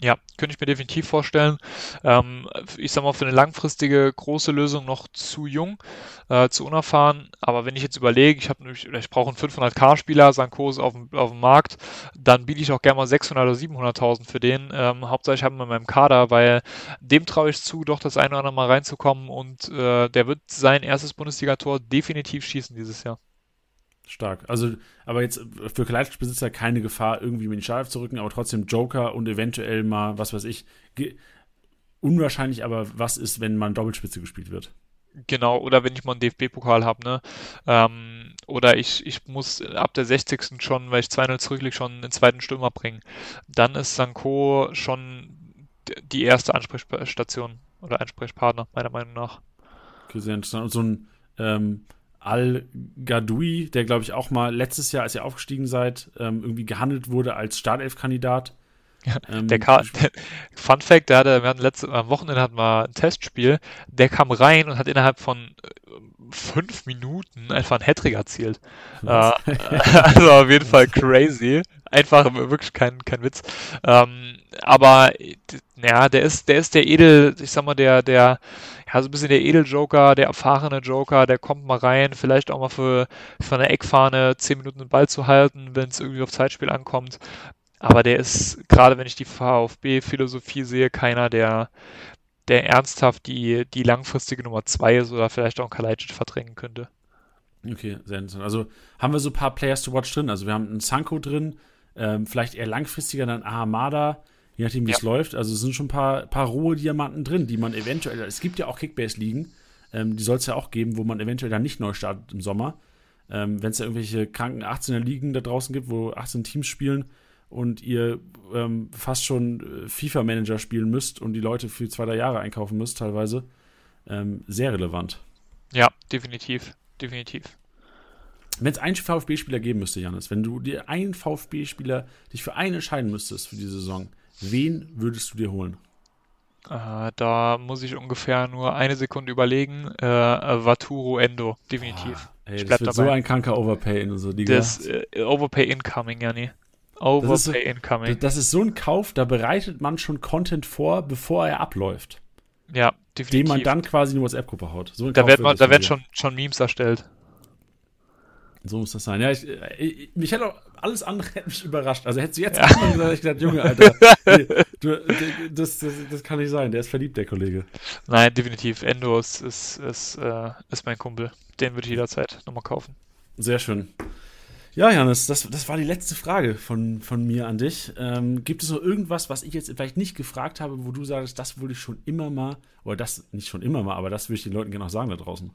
Speaker 2: Ja, könnte ich mir definitiv vorstellen. Ähm, ich sag mal, für eine langfristige große Lösung noch zu jung, äh, zu unerfahren. Aber wenn ich jetzt überlege, ich, ich, ich brauche einen 500k-Spieler, Sanko ist auf dem, auf dem Markt, dann biete ich auch gerne mal 600 oder 700.000 für den. Ähm, Hauptsächlich haben wir in meinem Kader, weil dem traue ich zu, doch das eine oder andere Mal reinzukommen und äh, der wird sein erstes Bundesligator definitiv schießen dieses Jahr.
Speaker 1: Stark. Also, aber jetzt für Kleidungsbesitzer keine Gefahr, irgendwie mit den Schal zu rücken, aber trotzdem Joker und eventuell mal, was weiß ich, unwahrscheinlich, aber was ist, wenn man Doppelspitze gespielt wird?
Speaker 2: Genau, oder wenn ich mal einen DFB-Pokal habe, ne? Ähm, oder ich, ich muss ab der 60. schon, weil ich 2-0 zurückliege, schon einen zweiten Stürmer bringen. Dann ist Sanko schon die erste Ansprechstation oder Ansprechpartner, meiner Meinung nach.
Speaker 1: Okay, sehr interessant. Und so ein ähm, Al-Gadoui, der glaube ich auch mal letztes Jahr, als ihr aufgestiegen seid, ähm, irgendwie gehandelt wurde als Startelf-Kandidat.
Speaker 2: Ja, ähm, der, der, Fun Fact, der hatte, wir hatten letzte, am Wochenende hatten wir ein Testspiel, der kam rein und hat innerhalb von äh, fünf Minuten einfach einen Hattrick erzielt. Äh, also auf jeden Fall crazy. Einfach wirklich kein, kein Witz. Ähm, aber ja, der ist, der ist der Edel, ich sag mal, der, der, ja, so ein bisschen der Edeljoker, der erfahrene Joker, der kommt mal rein, vielleicht auch mal für, für eine Eckfahne zehn Minuten den Ball zu halten, wenn es irgendwie auf Zeitspiel ankommt. Aber der ist, gerade wenn ich die VfB-Philosophie sehe, keiner, der, der ernsthaft die, die langfristige Nummer zwei ist oder vielleicht auch einen Kalajdzic verdrängen könnte.
Speaker 1: Okay, sehr interessant. Also haben wir so ein paar Players to watch drin. Also wir haben einen Sanko drin, ähm, vielleicht eher langfristiger dann Ahamada, je nachdem, wie es läuft. Also es sind schon ein paar, paar rohe Diamanten drin, die man eventuell, es gibt ja auch Kickbase-Ligen, ähm, die soll es ja auch geben, wo man eventuell dann nicht neu startet im Sommer. Ähm, Wenn es da irgendwelche kranken 18er Ligen da draußen gibt, wo 18 Teams spielen und ihr ähm, fast schon äh, FIFA-Manager spielen müsst und die Leute für zwei, drei Jahre einkaufen müsst, teilweise, ähm, sehr relevant.
Speaker 2: Ja, definitiv. Definitiv.
Speaker 1: Wenn es einen VfB-Spieler geben müsste, Janis, wenn du dir einen VfB-Spieler dich für einen entscheiden müsstest für die Saison, wen würdest du dir holen?
Speaker 2: Äh, da muss ich ungefähr nur eine Sekunde überlegen. Äh, Vaturo Endo, definitiv.
Speaker 1: Ah, ey, das wird dabei. so ein kranker Overpay in unserer Liga.
Speaker 2: Das äh, Overpay incoming, ja nee. Overpay
Speaker 1: das ist,
Speaker 2: incoming.
Speaker 1: Das ist so ein Kauf, da bereitet man schon Content vor, bevor er abläuft.
Speaker 2: Ja, definitiv.
Speaker 1: Den man dann quasi in die WhatsApp-Gruppe haut.
Speaker 2: So da, wird man, da werden schon, schon Memes erstellt.
Speaker 1: So muss das sein. Ja, ich, ich, mich hätte auch alles andere hätte mich überrascht. Also hättest du jetzt ja. gesagt, hätte ich gedacht, Junge, Alter, du, das, das, das, kann nicht sein. Der ist verliebt, der Kollege.
Speaker 2: Nein, definitiv. Endo ist, ist, ist, äh, ist mein Kumpel. Den würde ich jederzeit nochmal kaufen.
Speaker 1: Sehr schön. Ja, Janis, das, das war die letzte Frage von, von mir an dich. Ähm, gibt es noch irgendwas, was ich jetzt vielleicht nicht gefragt habe, wo du sagst, das würde ich schon immer mal, oder das nicht schon immer mal, aber das würde ich den Leuten gerne auch sagen da draußen?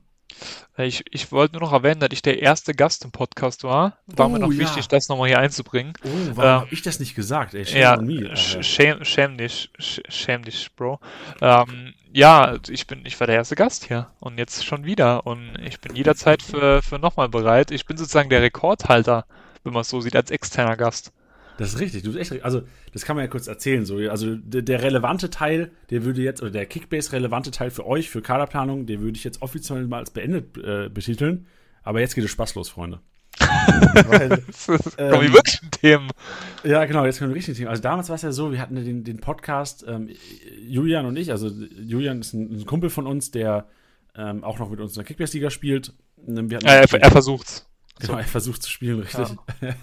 Speaker 2: Ich, ich wollte nur noch erwähnen, dass ich der erste Gast im Podcast war. War mir
Speaker 1: Oh,
Speaker 2: noch
Speaker 1: ja.
Speaker 2: wichtig, das nochmal hier einzubringen.
Speaker 1: Oh, warum
Speaker 2: Ähm,
Speaker 1: habe ich das nicht gesagt? Ey, shame
Speaker 2: Ja,
Speaker 1: me,
Speaker 2: schäm, schäm dich, sch- schäm dich, Bro. Ähm, ja, ich bin, ich war der erste Gast hier und jetzt schon wieder und ich bin jederzeit für, für nochmal bereit. Ich bin sozusagen der Rekordhalter, wenn man es so sieht, als externer Gast.
Speaker 1: Das ist richtig, du bist echt richtig. Also, das kann man ja kurz erzählen. So. Also, der, der relevante Teil, der würde jetzt, oder der Kickbase-relevante Teil für euch, für Kaderplanung, den würde ich jetzt offiziell mal als beendet äh, betiteln. Aber jetzt geht es Spaß los, Freunde. Weil,
Speaker 2: Das ist-
Speaker 1: Ähm,
Speaker 2: kommen die wirklichen Themen.
Speaker 1: ja, genau, jetzt können wir richtig Thema. Also, damals war es ja so, wir hatten den, den Podcast, ähm, Julian und ich, also Julian ist ein, ein Kumpel von uns, der ähm, auch noch mit uns in der Kickbase-Liga spielt. Ähm,
Speaker 2: Äh, er, er versucht's.
Speaker 1: Genau, er versucht zu spielen, richtig.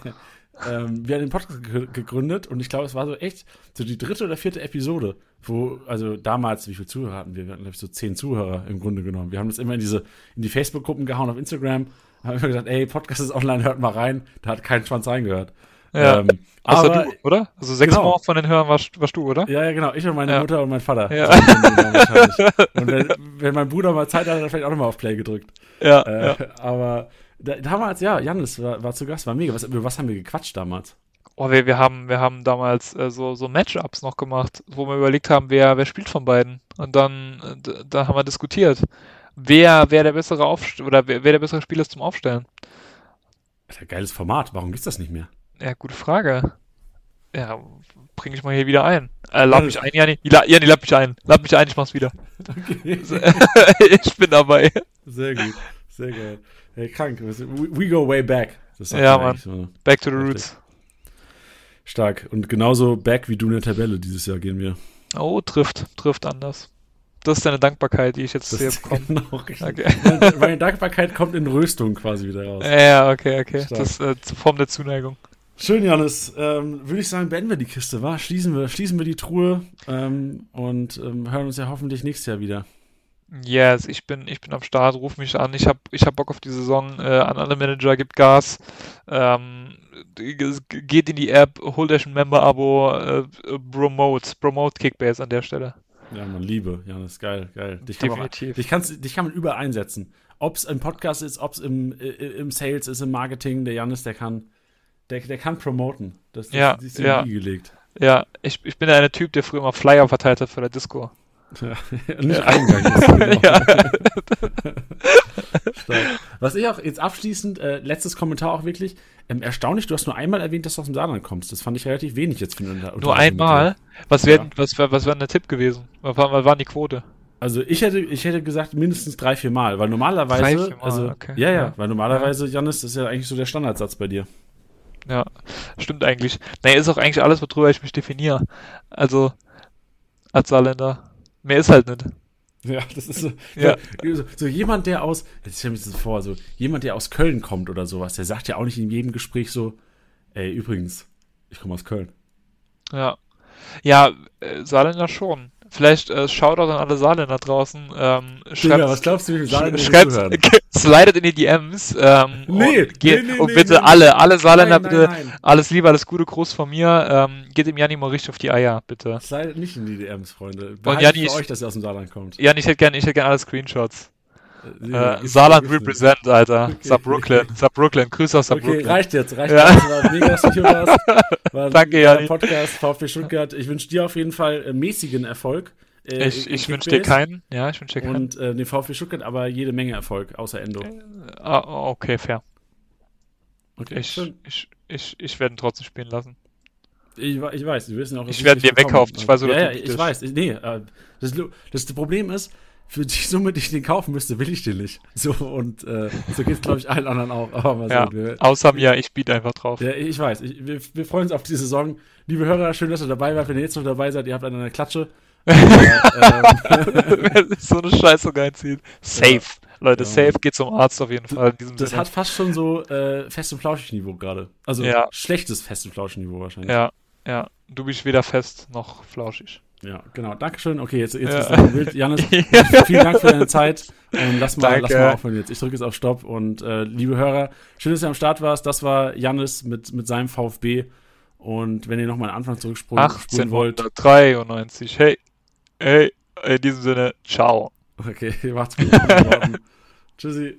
Speaker 1: ähm, wir haben den Podcast ge- gegründet und ich glaube, es war so echt so die dritte oder vierte Episode, wo, also damals, wie viele Zuhörer hatten wir? Wir hatten, glaube ich, so zehn Zuhörer im Grunde genommen. Wir haben das immer in diese, in die Facebook-Gruppen gehauen auf Instagram, haben immer gesagt, ey, Podcast ist online, hört mal rein. Da hat kein Schwanz reingehört.
Speaker 2: Ja.
Speaker 1: Ähm,
Speaker 2: Außer
Speaker 1: aber,
Speaker 2: du, oder? Also sechs
Speaker 1: genau.
Speaker 2: Mal von den Hörern warst, warst du, oder?
Speaker 1: ja, ja, genau, ich und meine
Speaker 2: Ja.
Speaker 1: Mutter und mein Vater.
Speaker 2: Ja.
Speaker 1: So, wahrscheinlich. und wenn, wenn mein Bruder mal Zeit hat, hat er vielleicht auch nochmal auf Play gedrückt.
Speaker 2: Ja,
Speaker 1: Äh,
Speaker 2: ja.
Speaker 1: Aber da, damals, ja, Janis war, war zu Gast, war mega. Was, über was haben wir gequatscht damals?
Speaker 2: Oh, wir, wir haben, wir haben damals äh, so, so Matchups noch gemacht, wo wir überlegt haben, wer, wer spielt von beiden. Und dann, äh, da haben wir diskutiert, wer, wer der bessere Aufst oder wer, wer der bessere Spieler ist zum Aufstellen.
Speaker 1: Alter, geiles Format, warum gibt's das nicht mehr?
Speaker 2: Ja, gute Frage. Ja, bringe ich mal hier wieder ein. Äh, lad mich ein, Jani. La, Jani, lad mich ein. Lad mich ein, ich mach's wieder.
Speaker 1: Okay.
Speaker 2: ich bin dabei.
Speaker 1: Sehr gut, sehr geil. Hey, krank. We, go way back.
Speaker 2: Ja,
Speaker 1: man
Speaker 2: Mann.
Speaker 1: So.
Speaker 2: Back to the
Speaker 1: Heftig.
Speaker 2: roots.
Speaker 1: Stark. Und genauso back wie du in der Tabelle dieses Jahr gehen wir.
Speaker 2: Oh, trifft, trifft anders. Das ist deine Dankbarkeit, die ich jetzt
Speaker 1: Das
Speaker 2: hier bekomme.
Speaker 1: genau.
Speaker 2: Okay.
Speaker 1: Meine, meine Dankbarkeit kommt in Röstung quasi wieder raus.
Speaker 2: Ja, okay, okay.
Speaker 1: Stark.
Speaker 2: Das ist äh, zur Form der Zuneigung.
Speaker 1: Schön, Janis. Ähm, Würde ich sagen, beenden wir die Kiste, wa? Schließen wir, schließen wir die Truhe ähm, und ähm, hören uns ja hoffentlich nächstes Jahr wieder.
Speaker 2: Yes, ich bin, ich bin am Start, ruf mich an. Ich hab, ich hab Bock auf die Saison. Äh, an alle Manager, gibt Gas. Ähm, geht in die App, holt euch ein Member-Abo, äh, äh, promote, promote Kickbase an der Stelle.
Speaker 1: Ja, man, Liebe. Janis, geil, geil. Dich kann, man,
Speaker 2: Definitiv.
Speaker 1: dich, kannst, dich kann man überall einsetzen. Ob es im Podcast ist, ob es im, äh, im Sales ist, im Marketing. Der Janis, der kann, der, der kann promoten. Das, das,
Speaker 2: Ja,
Speaker 1: das ist
Speaker 2: ja.
Speaker 1: gelegt.
Speaker 2: Ja, ich, ich bin der eine Typ, der früher immer Flyer verteilt hat für der Disco.
Speaker 1: Ja, nicht. Genau.
Speaker 2: Ja.
Speaker 1: Stark. Was ich auch jetzt abschließend, äh, letztes Kommentar auch wirklich, ähm, erstaunlich, du hast nur einmal erwähnt, dass du aus dem Saarland kommst. Das fand ich relativ wenig jetzt für eine Unter-
Speaker 2: Nur einmal? Was wäre
Speaker 1: Ja.
Speaker 2: was wär, was wär denn der Tipp gewesen? Was war, was war die Quote?
Speaker 1: Also ich hätte, ich hätte gesagt mindestens drei, vier Mal, weil normalerweise,
Speaker 2: Drei, vier Mal,
Speaker 1: also
Speaker 2: okay.
Speaker 1: ja, ja,
Speaker 2: Ja.
Speaker 1: weil normalerweise, Janis, das ist ja eigentlich so der Standardsatz bei dir.
Speaker 2: Ja, stimmt eigentlich. Naja, ist auch eigentlich alles, worüber ich mich definiere. Also, als Saarländer. Mehr ist halt nicht.
Speaker 1: Ja, das ist so,
Speaker 2: Ja.
Speaker 1: so, so jemand, der aus, jetzt stell mir das vor, so jemand, der aus Köln kommt oder sowas, der sagt ja auch nicht in jedem Gespräch so, ey, übrigens, ich komme aus Köln.
Speaker 2: Ja. Ja, äh, Saarländer schon. Vielleicht äh, Shoutout an alle Saarländer draußen. Ähm,
Speaker 1: Digga,
Speaker 2: schreibt,
Speaker 1: was glaubst du, wie viele Saarländer
Speaker 2: schreibt,
Speaker 1: zuhören?
Speaker 2: slidet in die DMs. Ähm,
Speaker 1: Nee,
Speaker 2: und, geht,
Speaker 1: nee, nee,
Speaker 2: und bitte alle, alle Saarländer,
Speaker 1: Nein,
Speaker 2: bitte,
Speaker 1: nein,
Speaker 2: alles Liebe, alles Gute, Gruß von mir. Ähm, geht dem Janni mal richtig auf die Eier, bitte.
Speaker 1: Seid nicht in die DMs, Freunde.
Speaker 2: Und
Speaker 1: Behaltet
Speaker 2: Janni
Speaker 1: für euch, dass ihr aus dem Saarland kommt.
Speaker 2: Jan, ich hätte gerne, ich hätte gerne alle Screenshots.
Speaker 1: Äh,
Speaker 2: Äh, Saarland represent, Alter.
Speaker 1: Okay.
Speaker 2: Saarbrooklyn, Saarbrooklyn, Grüße aus
Speaker 1: Okay,
Speaker 2: Saarbrooklyn.
Speaker 1: reicht jetzt, reicht
Speaker 2: Ja.
Speaker 1: jetzt. War mega, dass du hier warst. War ein
Speaker 2: Danke, Jani.
Speaker 1: Podcast, VfB Stuttgart. Ich wünsche dir auf jeden Fall äh, mäßigen Erfolg. äh,
Speaker 2: Ich, ich wünsche dir keinen. Ja, ich wünsche dir keinen.
Speaker 1: Und äh, den VfB Stuttgart aber jede Menge Erfolg, außer Endo.
Speaker 2: Ah, okay, fair.
Speaker 1: Okay,
Speaker 2: Ich,
Speaker 1: schön.
Speaker 2: ich, ich, ich werde ihn trotzdem spielen lassen.
Speaker 1: Ich, ich weiß, wir wissen auch, dass
Speaker 2: Ich werde dir wegkaufen. Ich weiß, wo
Speaker 1: ja,
Speaker 2: der
Speaker 1: ja,
Speaker 2: Typ
Speaker 1: ich weiß. Nee, äh, das, das Problem ist, für die Summe, die ich den kaufen müsste, will ich den nicht. So, und äh, so geht es, glaube ich, allen anderen auch. Aber
Speaker 2: Ja,
Speaker 1: sehen.
Speaker 2: Außer mir, ich biete einfach drauf.
Speaker 1: ja, ich weiß. Ich, wir, wir freuen uns auf die Saison. Liebe Hörer, schön, dass ihr dabei wart. Wenn ihr jetzt noch dabei seid, ihr habt eine Klatsche.
Speaker 2: Wer sich so eine Scheiße reinzieht. Safe. Leute,
Speaker 1: Ja.
Speaker 2: safe geht zum Arzt auf jeden Fall
Speaker 1: das
Speaker 2: Sinne.
Speaker 1: hat fast schon so äh, fest und flauschig Niveau gerade. Also
Speaker 2: Ja.
Speaker 1: schlechtes fest und flauschig Niveau wahrscheinlich.
Speaker 2: ja, ja. Du bist weder fest noch flauschig.
Speaker 1: Ja, genau. Dankeschön. Okay, jetzt, jetzt
Speaker 2: Ja.
Speaker 1: ist das Bild. Janis, vielen Dank für deine Zeit. Ähm, lass, mal, lass
Speaker 2: Danke.
Speaker 1: mal aufhören jetzt. Ich drücke jetzt auf Stopp und äh, liebe Hörer, schön, dass ihr am Start warst. Das war Janis mit, mit seinem VfB. Und wenn ihr nochmal einen Anfang zurückspulen spulen wollt,
Speaker 2: 1893. Hey, hey, in diesem Sinne, ciao.
Speaker 1: okay, macht's gut. Tschüssi.